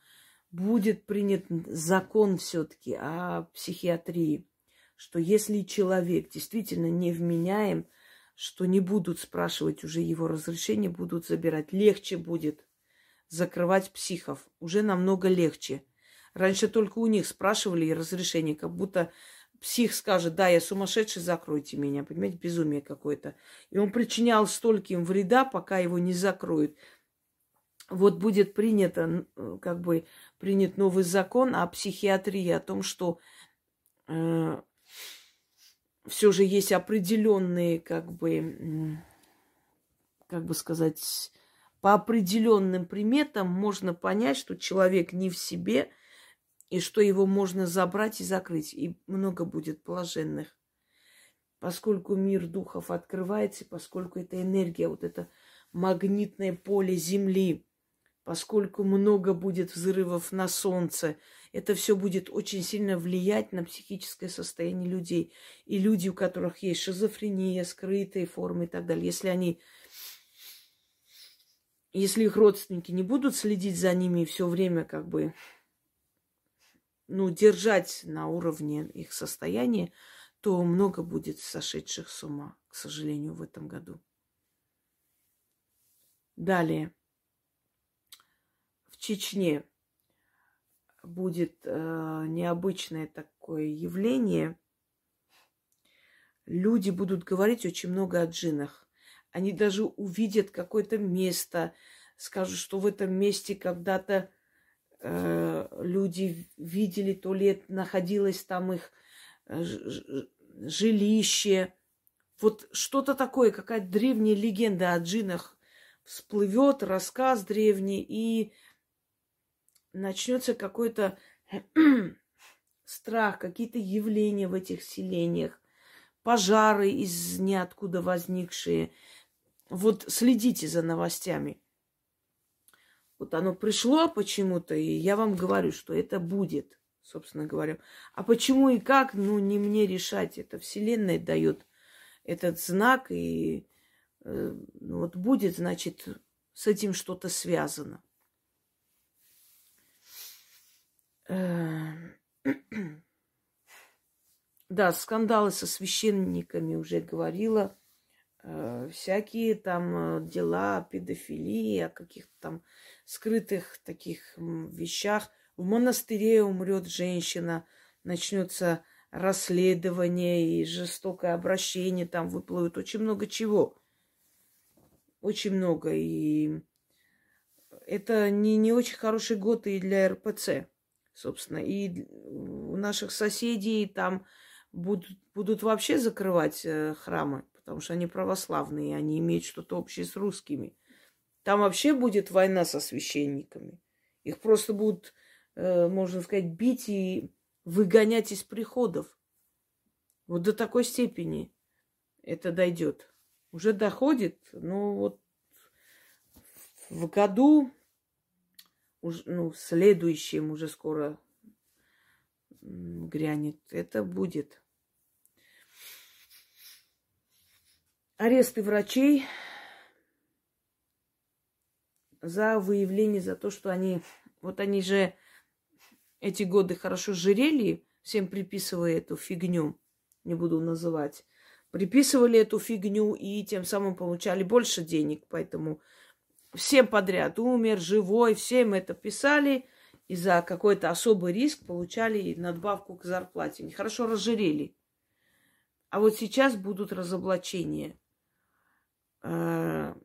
будет принят закон все-таки о психиатрии, что если человек действительно не вменяем, что не будут спрашивать уже его разрешение, будут забирать. Легче будет закрывать психов. Уже намного легче. Раньше только у них спрашивали разрешение, как будто псих скажет, да, я сумасшедший, закройте меня. Понимаете, безумие какое-то. И он причинял стольким вреда, пока его не закроют вот будет принято, э, как бы принят новый закон о психиатрии, о том, что э, все же есть определенные, как бы, как бы сказать, по определенным приметам можно понять, что человек не в себе, и что его можно забрать и закрыть. И много будет блаженных. Поскольку мир духов открывается, поскольку это энергия, вот это магнитное поле Земли, поскольку много будет взрывов на Солнце, это все будет очень сильно влиять на психическое состояние людей. И люди, у которых есть шизофрения, скрытые формы и так далее, если они если их родственники не будут следить за ними и все время как бы ну, держать на уровне их состояния, то много будет сошедших с ума, к сожалению, в этом году. Далее. Чечне будет э, необычное такое явление. Люди будут говорить очень много о джинах. Они даже увидят какое-то место, скажут, что в этом месте когда-то э, люди видели, ли находилось там их э, жилище. Вот что-то такое, какая-то древняя легенда о джинах всплывет, рассказ древний, и начнется какой-то страх, какие-то явления в этих селениях, пожары из ниоткуда возникшие. Вот следите за новостями. Вот оно пришло почему-то, и я вам говорю, что это будет, собственно говоря. А почему и как, ну, не мне решать. Это Вселенная дает этот знак, и э, ну, вот будет, значит, с этим что-то связано. Эм, да, скандалы со священниками уже говорила. Э, всякие там э, дела педофилии, о каких-то там скрытых таких вещах. В монастыре умрет женщина, начнется расследование и жестокое обращение, там выплывет очень много чего. Очень много. И это не, не очень хороший год и для РПЦ собственно. И у наших соседей там будут, будут вообще закрывать э, храмы, потому что они православные, они имеют что-то общее с русскими. Там вообще будет война со священниками. Их просто будут, э, можно сказать, бить и выгонять из приходов. Вот до такой степени это дойдет. Уже доходит, но вот в году, ну, следующем уже скоро грянет, это будет. Аресты врачей за выявление, за то, что они, вот они же эти годы хорошо жирели, всем приписывая эту фигню, не буду называть, приписывали эту фигню и тем самым получали больше денег, поэтому всем подряд, умер, живой, всем это писали, и за какой-то особый риск получали надбавку к зарплате. Хорошо разжирели. А вот сейчас будут разоблачения. Э,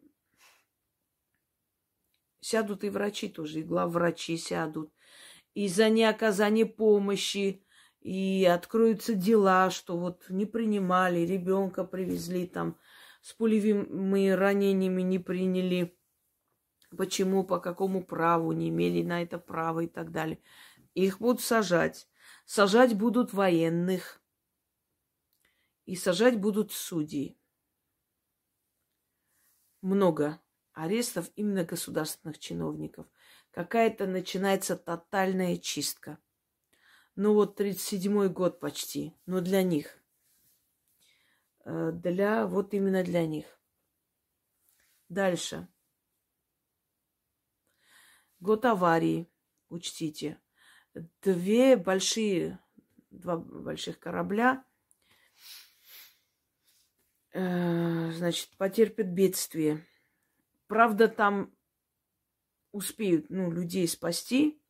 сядут и врачи тоже, и главврачи сядут. И за неоказание помощи, и откроются дела, что вот не принимали, ребенка привезли там с пулевыми ранениями не приняли почему, по какому праву, не имели на это права и так далее. Их будут сажать. Сажать будут военных. И сажать будут судей. Много арестов именно государственных чиновников. Какая-то начинается тотальная чистка. Ну вот 37-й год почти. Но для них. Э, для, вот именно для них. Дальше. Год аварии, учтите. Две большие, два больших корабля, э, значит, потерпят бедствие. Правда, там успеют, ну, людей спасти,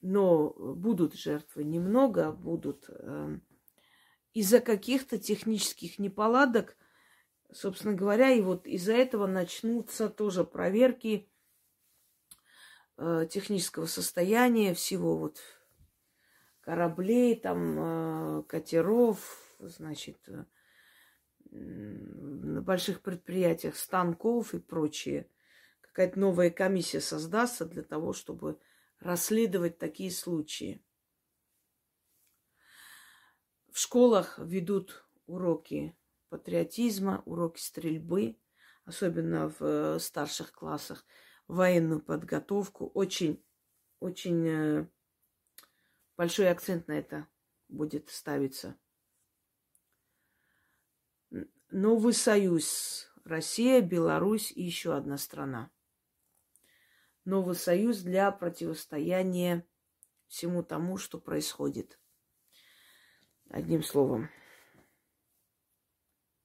но будут жертвы немного, будут э, из-за каких-то технических неполадок, собственно говоря, и вот из-за этого начнутся тоже проверки э, технического состояния всего вот кораблей, там э, катеров, значит, э, на больших предприятиях станков и прочее. Какая-то новая комиссия создастся для того, чтобы расследовать такие случаи. В школах ведут уроки патриотизма, уроки стрельбы, особенно в э, старших классах военную подготовку. Очень, очень э, большой акцент на это будет ставиться. Новый союз. Россия, Беларусь и еще одна страна. Новый союз для противостояния всему тому, что происходит. Одним словом.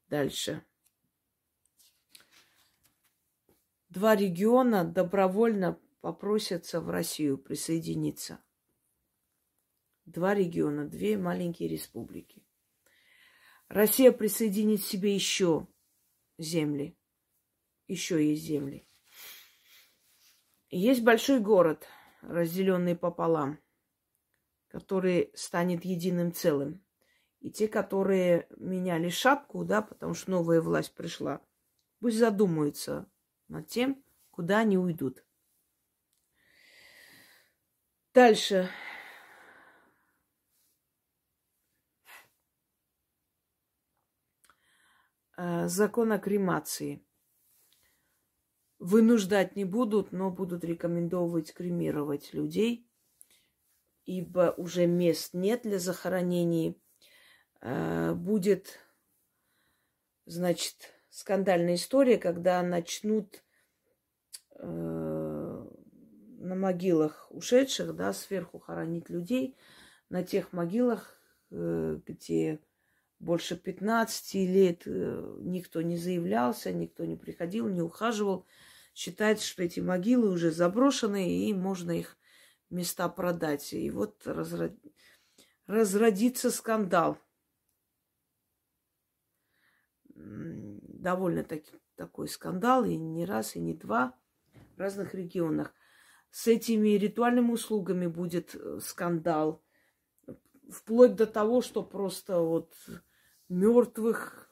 Дальше. два региона добровольно попросятся в Россию присоединиться. Два региона, две маленькие республики. Россия присоединит себе еще земли. Еще есть земли. есть большой город, разделенный пополам, который станет единым целым. И те, которые меняли шапку, да, потому что новая власть пришла, пусть задумаются, над тем, куда они уйдут. Дальше. Закон о кремации. Вынуждать не будут, но будут рекомендовать кремировать людей, ибо уже мест нет для захоронений. Э, будет, значит, скандальная история, когда начнут э, на могилах ушедших, да, сверху хоронить людей, на тех могилах, э, где больше 15 лет э, никто не заявлялся, никто не приходил, не ухаживал. Считается, что эти могилы уже заброшены, и можно их места продать. И вот разрод... разродится скандал довольно таки такой скандал, и не раз, и не два в разных регионах. С этими ритуальными услугами будет э, скандал. Вплоть до того, что просто вот мертвых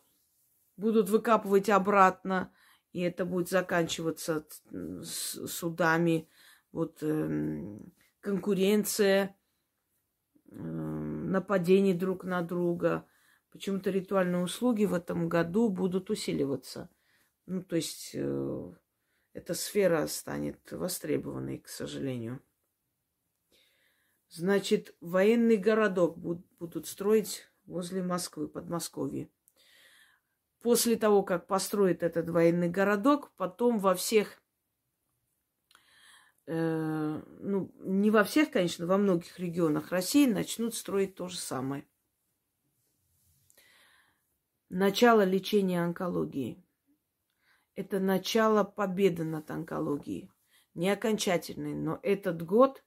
будут выкапывать обратно, и это будет заканчиваться судами. Вот э, конкуренция, э, нападение друг на друга – Почему-то ритуальные услуги в этом году будут усиливаться. Ну, то есть э, эта сфера станет востребованной, к сожалению. Значит, военный городок будут строить возле Москвы, Подмосковье. После того, как построят этот военный городок, потом во всех, э, ну, не во всех, конечно, во многих регионах России начнут строить то же самое. Начало лечения онкологии. Это начало победы над онкологией. Не окончательный, но этот год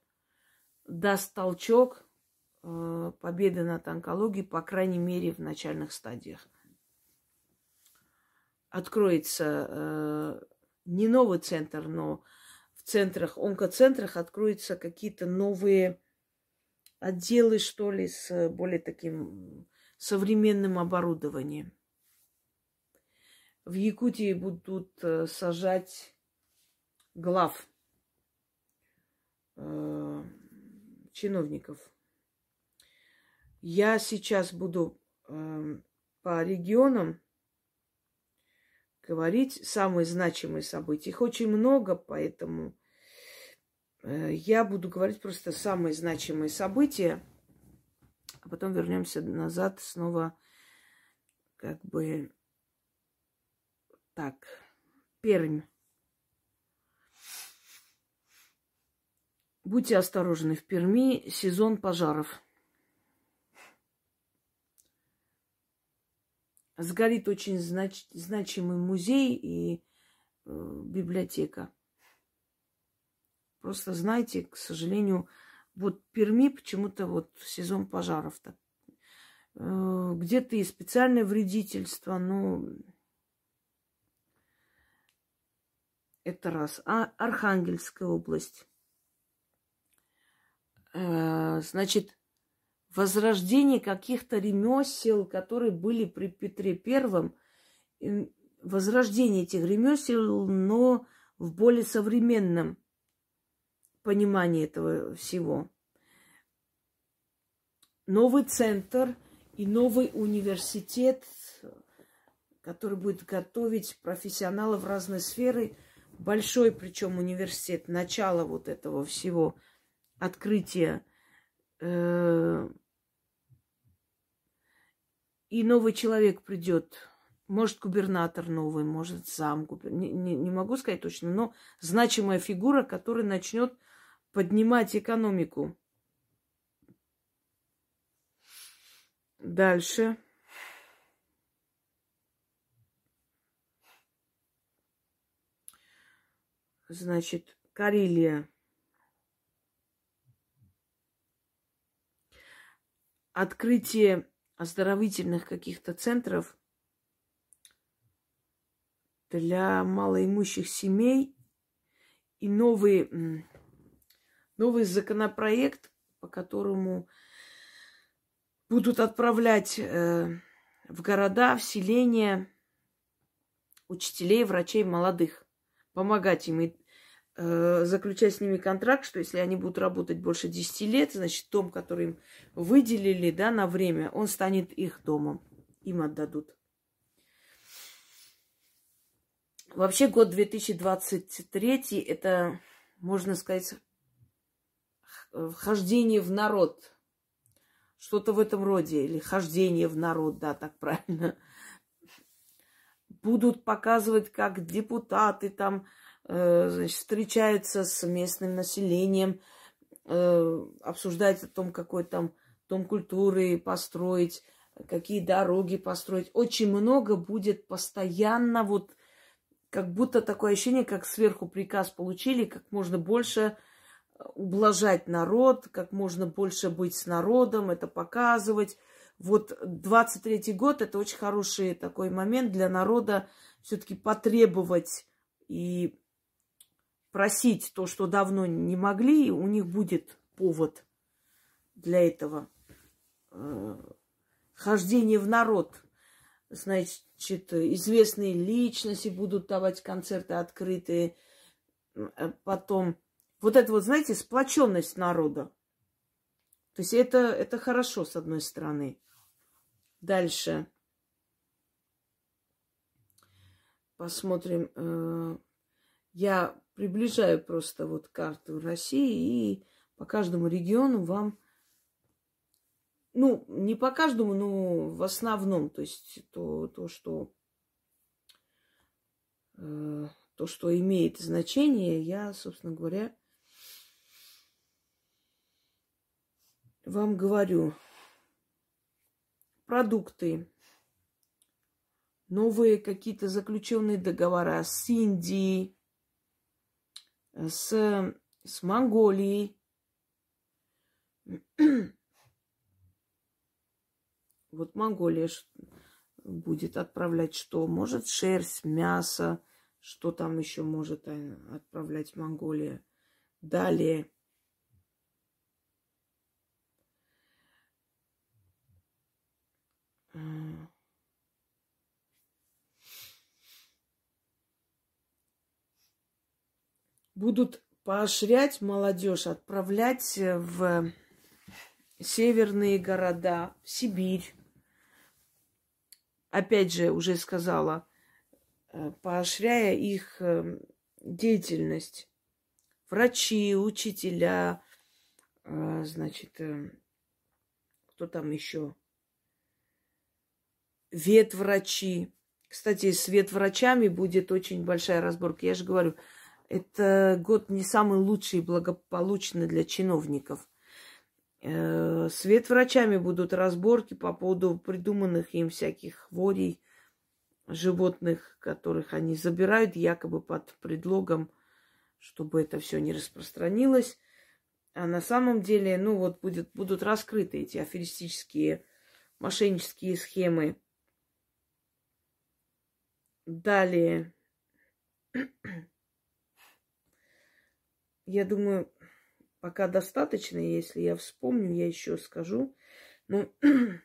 даст толчок э, победы над онкологией, по крайней мере, в начальных стадиях. Откроется э, не новый центр, но в центрах, онкоцентрах откроются какие-то новые отделы, что ли, с более таким современным оборудованием. В Якутии будут э, сажать глав чиновников. Я сейчас буду э, по регионам говорить самые значимые события. Их очень много, поэтому э, я буду говорить просто самые значимые события, а потом вернемся назад снова как бы так. Пермь. Будьте осторожны, в Перми сезон пожаров. Сгорит очень знач... значимый музей и э, библиотека. Просто знайте, к сожалению, вот Перми почему-то вот сезон пожаров-то. Э, где-то и специальное вредительство, но это раз. А Архангельская область. Э, значит, возрождение каких-то ремесел, которые были при Петре Первом, возрождение этих ремесел, но в более современном понимании этого всего. Новый центр и новый университет, который будет готовить профессионалов разной сферы, большой причем университет, начало вот этого всего – открытие. Э, и новый человек придет. Может, губернатор новый, может, сам губернатор. Не, не, не могу сказать точно, но значимая фигура, которая начнет поднимать экономику. Дальше. Значит, Карелия. Открытие оздоровительных каких-то центров для малоимущих семей и новый, новый законопроект, по которому будут отправлять э, в города, в селения учителей, врачей молодых, помогать им. И заключать с ними контракт, что если они будут работать больше 10 лет, значит, дом, который им выделили, да, на время, он станет их домом. Им отдадут. Вообще год 2023 это, можно сказать, вхождение в народ. Что-то в этом роде. Или хождение в народ, да, так правильно. Будут показывать, как депутаты там Э, значит, встречается с местным населением, э, обсуждать о том, какой там дом культуры построить, какие дороги построить. Очень много будет постоянно вот как будто такое ощущение, как сверху приказ получили, как можно больше ублажать народ, как можно больше быть с народом, это показывать. Вот 23-й год – это очень хороший такой момент для народа все-таки потребовать и просить то, что давно не могли, у них будет повод для этого. Э, хождение в народ. Значит, известные личности будут давать концерты открытые. Э, потом вот это вот, знаете, сплоченность народа. То есть это, это хорошо, с одной стороны. Дальше. Посмотрим. Э, Я приближаю просто вот карту России и по каждому региону вам, ну, не по каждому, но в основном, то есть то, то что э, то, что имеет значение, я, собственно говоря, вам говорю. Продукты, новые какие-то заключенные договора с Индией, с, с Монголией. Вот Монголия будет отправлять что? Может, шерсть, мясо, что там еще может э, отправлять Монголия. Далее. Будут поощрять молодежь, отправлять в северные города, в Сибирь. Опять же, уже сказала, э, поощряя их э, деятельность. Врачи, учителя, э, значит, кто там еще? Ветврачи. Кстати, с ветврачами будет очень большая разборка. Я же говорю, это год не самый лучший и благополучный для чиновников. Э, с ветврачами будут разборки по поводу придуманных им всяких хворей животных, которых они забирают якобы под предлогом, чтобы это все не распространилось. А на самом деле, ну вот будет, будут раскрыты эти аферистические мошеннические схемы. Далее. Я думаю, пока достаточно. Если я вспомню, я еще скажу. Ну,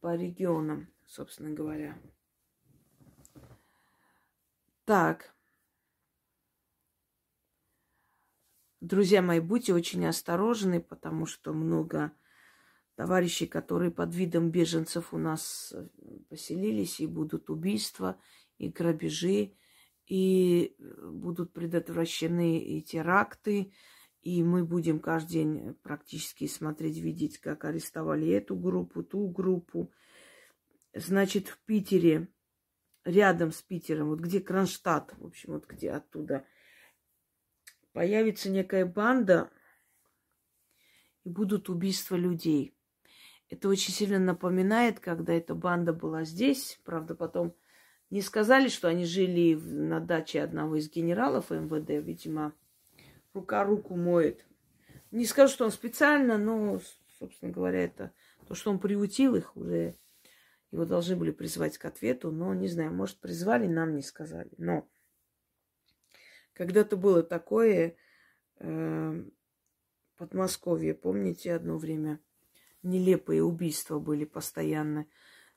по регионам, собственно говоря. Так. Друзья мои, будьте очень осторожны, потому что много товарищей, которые под видом беженцев у нас поселились, и будут убийства, и грабежи, и э, будут предотвращены и теракты, и мы будем каждый день практически смотреть, видеть, как арестовали эту группу, ту группу. Значит, в Питере, рядом с Питером, вот где Кронштадт, в общем, вот где оттуда, появится некая банда, и будут убийства людей. Это очень сильно напоминает, когда эта банда была здесь, правда, потом не сказали, что они жили на даче одного из генералов МВД, видимо, рука руку моет. Не скажу, что он специально, но, собственно говоря, это то, что он приутил их, уже его должны были призвать к ответу, но не знаю, может, призвали, нам не сказали. Но когда-то было такое э, Подмосковье, помните, одно время нелепые убийства были постоянно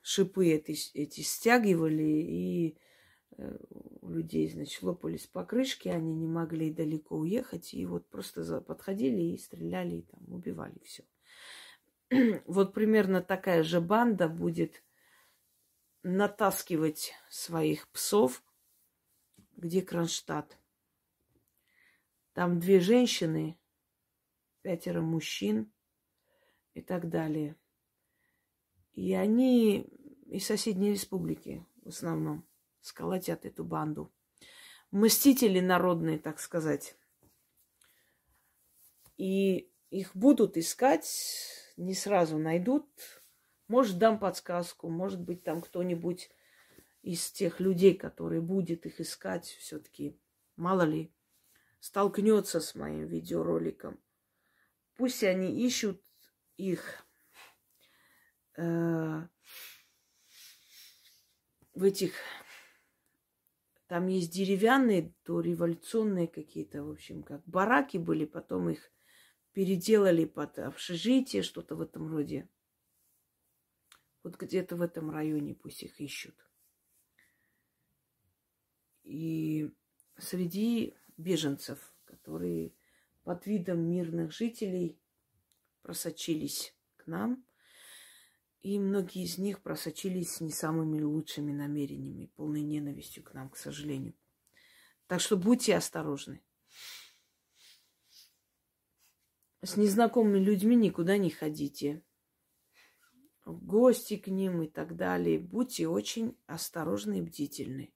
шипы эти, эти стягивали, и э, у людей, значит, лопались покрышки, они не могли далеко уехать, и вот просто подходили и стреляли, и там убивали все. Вот примерно такая же банда будет натаскивать своих псов, где Кронштадт. Там две женщины, пятеро мужчин и так далее. И они из соседней республики в основном сколотят эту банду. Мстители народные, так сказать. И их будут искать, не сразу найдут. Может, дам подсказку, может быть, там кто-нибудь из тех людей, которые будет их искать, все-таки, мало ли, столкнется с моим видеороликом. Пусть они ищут их э, в этих там есть деревянные, то революционные какие-то, в общем, как бараки были, потом их переделали под общежитие, что-то в этом роде. Вот где-то в этом районе пусть их ищут. И среди беженцев, которые под видом мирных жителей просочились к нам, И многие из них просочились с не самыми лучшими намерениями, полной ненавистью к нам, к сожалению. Так что будьте осторожны. С незнакомыми людьми никуда не ходите. В гости к ним и так далее. Будьте очень осторожны и бдительны.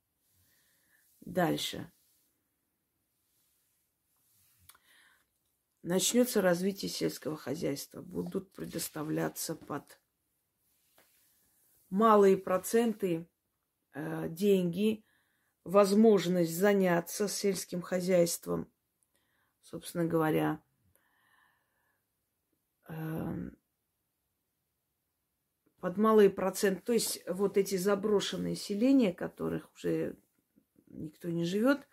Дальше. Начнется развитие сельского хозяйства. Будут предоставляться под малые проценты э, деньги, возможность заняться сельским хозяйством, собственно говоря, э, под малые проценты, то есть вот эти заброшенные селения, которых уже никто не живет,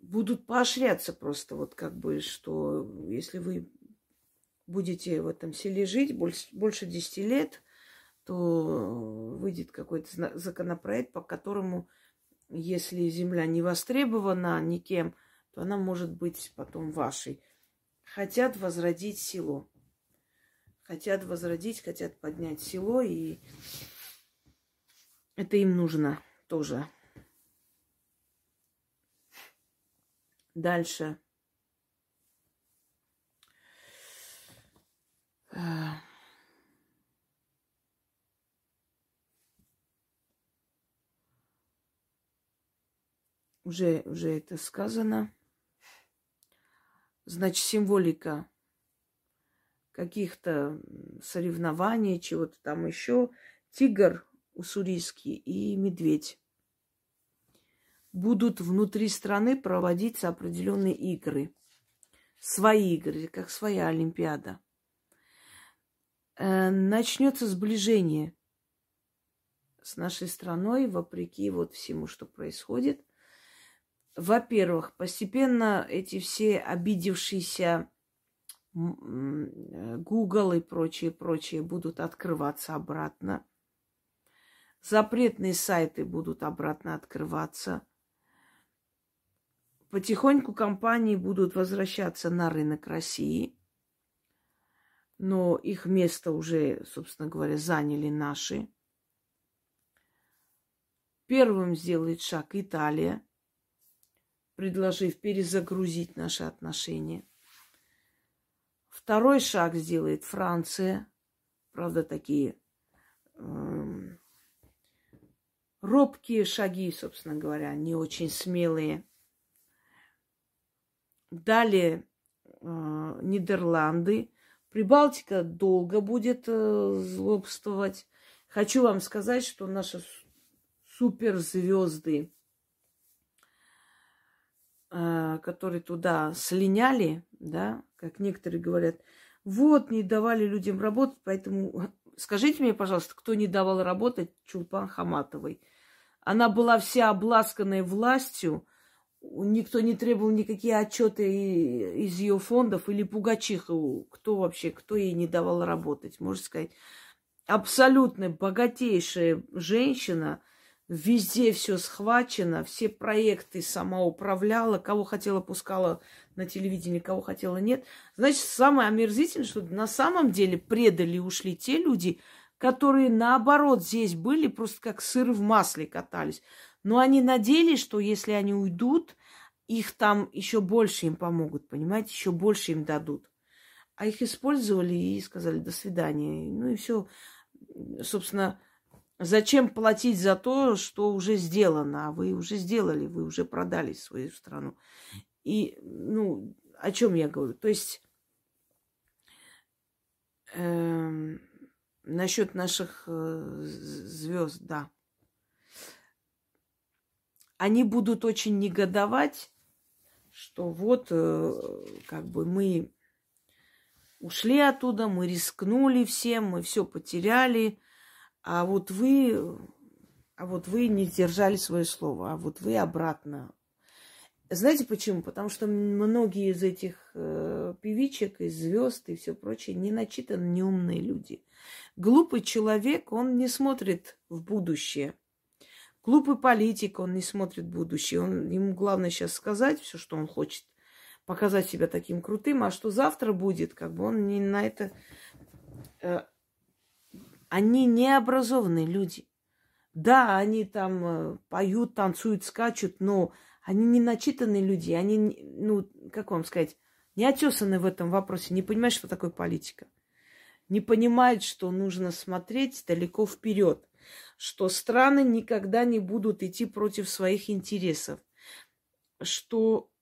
будут поощряться просто вот как бы, что если вы будете в этом селе жить больше, больше 10 лет, то выйдет какой-то законопроект, по которому, если земля не востребована никем, то она может быть потом вашей. Хотят возродить село. Хотят возродить, хотят поднять село, и это им нужно тоже. Дальше. Уже, уже это сказано. Значит, символика каких-то соревнований, чего-то там еще. Тигр уссурийский и медведь будут внутри страны проводиться определенные игры. Свои игры, как своя Олимпиада. Э, начнется сближение с нашей страной, вопреки вот всему, что происходит. Во-первых, постепенно эти все обидевшиеся Google и прочие, прочие будут открываться обратно. Запретные сайты будут обратно открываться. Потихоньку компании будут возвращаться на рынок России, но их место уже, собственно говоря, заняли наши. Первым сделает шаг Италия, предложив перезагрузить наши отношения. Второй шаг сделает Франция. Правда, такие э, робкие шаги, собственно говоря, не очень смелые. Далее э, Нидерланды. Прибалтика долго будет э, злобствовать. Хочу вам сказать, что наши суперзвезды, которые туда слиняли, да, как некоторые говорят, вот, не давали людям работать, поэтому скажите мне, пожалуйста, кто не давал работать Чулпан Хаматовой? Она была вся обласканная властью, никто не требовал никакие отчеты из ее фондов или Пугачиха, кто вообще, кто ей не давал работать, можно сказать. Абсолютно богатейшая женщина, везде все схвачено, все проекты сама управляла, кого хотела пускала на телевидении, кого хотела нет. Значит, самое омерзительное, что на самом деле предали и ушли те люди, которые наоборот здесь были, просто как сыр в масле катались. Но они надеялись, что если они уйдут, их там еще больше им помогут, понимаете, еще больше им дадут. А их использовали и сказали до свидания. Ну и все. Собственно, зачем платить за то, что уже сделано? А вы уже сделали, вы уже продали свою страну. И, ну, о чем я говорю? То есть э, насчет наших э, звезд, да они будут очень негодовать, что вот э, как бы мы ушли оттуда, мы рискнули всем, мы все потеряли, а вот вы, а вот вы не сдержали свое слово, а вот вы обратно. Знаете почему? Потому что многие из этих э, певичек, из звезд и все прочее не начитаны, не умные люди. Глупый человек, он не смотрит в будущее. Глупый политик, он не смотрит будущее. Он, ему главное сейчас сказать все, что он хочет, показать себя таким крутым, а что завтра будет, как бы он не на это... Э, Они необразованные люди. Да, они там э, поют, танцуют, скачут, но они не начитанные люди, они, ну, как вам сказать, не отесаны в этом вопросе, не понимают, что такое политика. Не понимают, что нужно смотреть далеко вперед, что страны никогда не будут идти против своих интересов, что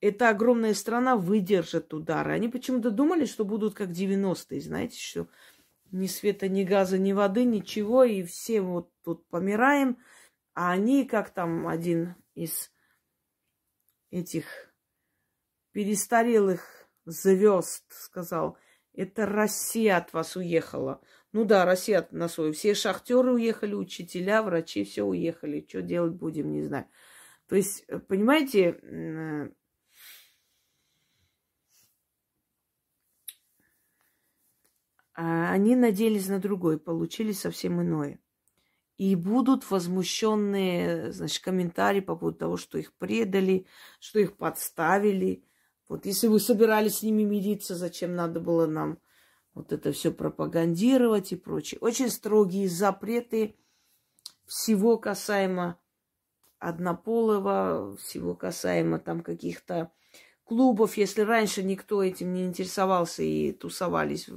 эта огромная страна выдержит удары. Они почему-то думали, что будут как 90-е, знаете, что ни света, ни газа, ни воды, ничего, и все вот тут помираем, а они, как там один из этих перестарелых звезд сказал, это Россия от вас уехала. Ну да, Россия от нас уехала. Все шахтеры уехали, учителя, врачи, все уехали. Что делать будем, не знаю. То есть, понимаете, А они надеялись на другое, получили совсем иное. И будут возмущенные, значит, комментарии по поводу того, что их предали, что их подставили. Вот если вы собирались с ними мириться, зачем надо было нам вот это все пропагандировать и прочее. Очень строгие запреты всего касаемо однополого, всего касаемо там каких-то клубов. Если раньше никто этим не интересовался и тусовались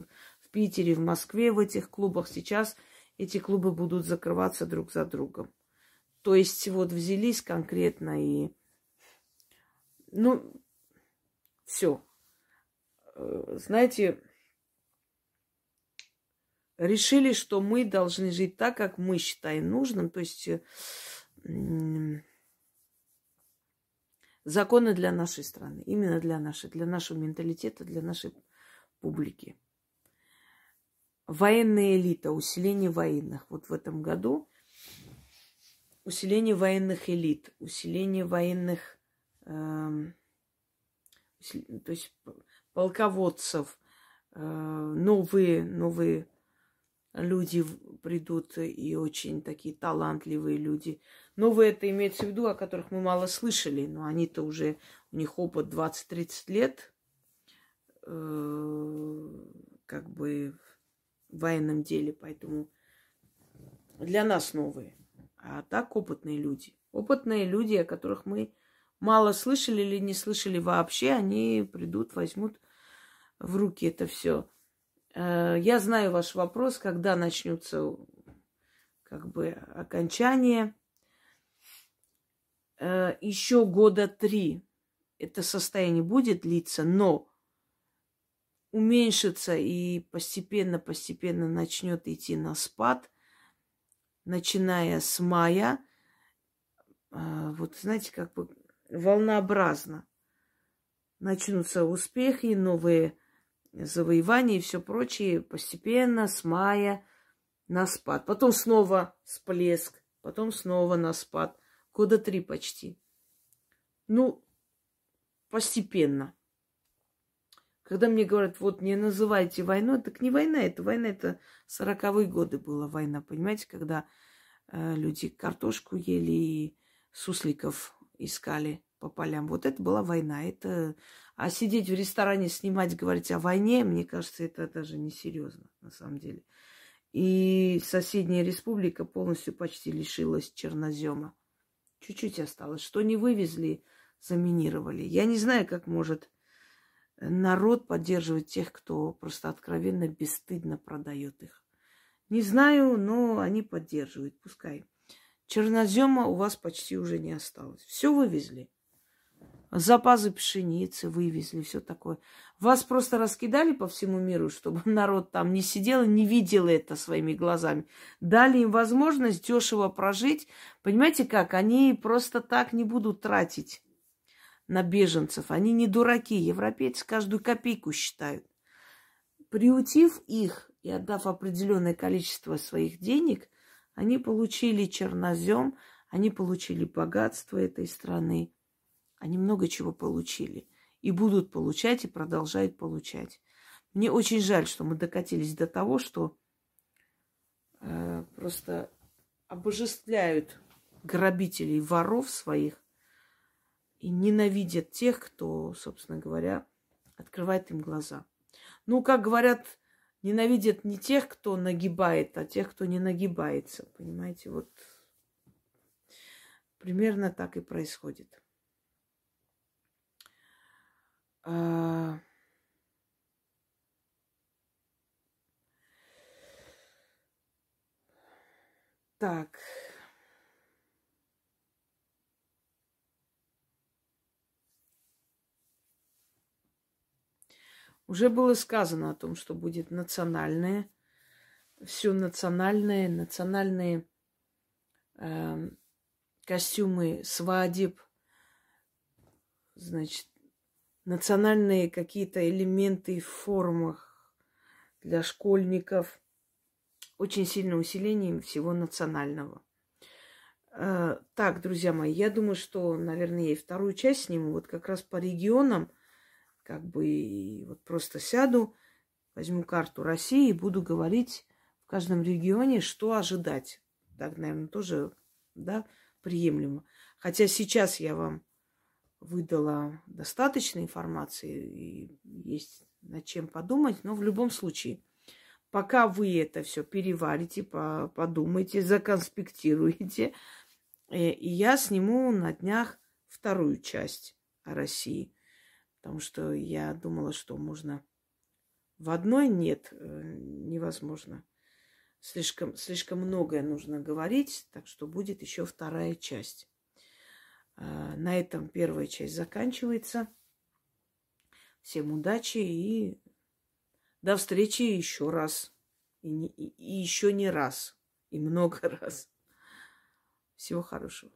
Питере, в Москве в этих клубах. Сейчас эти клубы будут закрываться друг за другом. То есть вот взялись конкретно и... Ну, все. Э, знаете, решили, что мы должны жить так, как мы считаем нужным. То есть законы для нашей страны. Именно для нашей, для нашего менталитета, для нашей публики военная элита, усиление военных. Вот в этом году усиление военных элит, усиление военных, э, то есть полководцев, э, новые, новые люди придут и очень такие талантливые люди. Новые это имеется в виду, о которых мы мало слышали, но они-то уже, у них опыт 20-30 лет, э, как бы военном деле, поэтому для нас новые. А так опытные люди. Опытные люди, о которых мы мало слышали или не слышали вообще, они придут, возьмут в руки это все. Э, я знаю ваш вопрос, когда начнется как бы окончание. Э, Еще года три это состояние будет длиться, но уменьшится и постепенно-постепенно начнет идти на спад, начиная с мая. А, вот знаете, как бы волнообразно начнутся успехи, новые завоевания и все прочее постепенно с мая на спад. Потом снова всплеск, потом снова на спад. Года три почти. Ну, постепенно. Когда мне говорят, вот не называйте войну, так не война, это война, это сороковые годы была война, понимаете, когда э, люди картошку ели и сусликов искали по полям. Вот это была война. Это... А сидеть в ресторане, снимать, говорить о войне, мне кажется, это даже несерьезно на самом деле. И соседняя республика полностью почти лишилась чернозема. Чуть-чуть осталось. Что не вывезли, заминировали. Я не знаю, как может народ поддерживает тех, кто просто откровенно бесстыдно продает их. Не знаю, но они поддерживают, пускай. Чернозема у вас почти уже не осталось. Все вывезли. Запасы пшеницы вывезли, все такое. Вас просто раскидали по всему миру, чтобы народ там не сидел и не видел это своими глазами. Дали им возможность дешево прожить. Понимаете как? Они просто так не будут тратить на беженцев. Они не дураки. Европейцы каждую копейку считают. Приутив их и отдав определенное количество своих денег, они получили чернозем, они получили богатство этой страны. Они много чего получили. И будут получать, и продолжают получать. Мне очень жаль, что мы докатились до того, что э, просто обожествляют грабителей, воров своих, и ненавидят тех, кто, собственно говоря, открывает им глаза. Ну, как говорят ненавидят не тех, кто нагибает, а тех, кто не нагибается. Понимаете, вот примерно так и происходит. А... Так. Уже было сказано о том, что будет национальное, все национальное, национальные э, костюмы свадеб, значит, национальные какие-то элементы в формах для школьников. Очень сильное усиление всего национального. Э, так, друзья мои, я думаю, что, наверное, я и вторую часть сниму, вот как раз по регионам – как бы и вот просто сяду, возьму карту России и буду говорить в каждом регионе, что ожидать. Так, наверное, тоже, да, приемлемо. Хотя сейчас я вам выдала достаточно информации, и есть над чем подумать, но в любом случае, пока вы это все переварите, подумайте, законспектируете, э, и я сниму на днях вторую часть о России – Потому что я думала, что можно в одной нет, э, невозможно. Слишком, слишком многое нужно говорить, так что будет еще вторая часть. А, на этом первая часть заканчивается. Всем удачи и до встречи еще раз. И, не, и, и еще не раз. И много раз. Всего хорошего.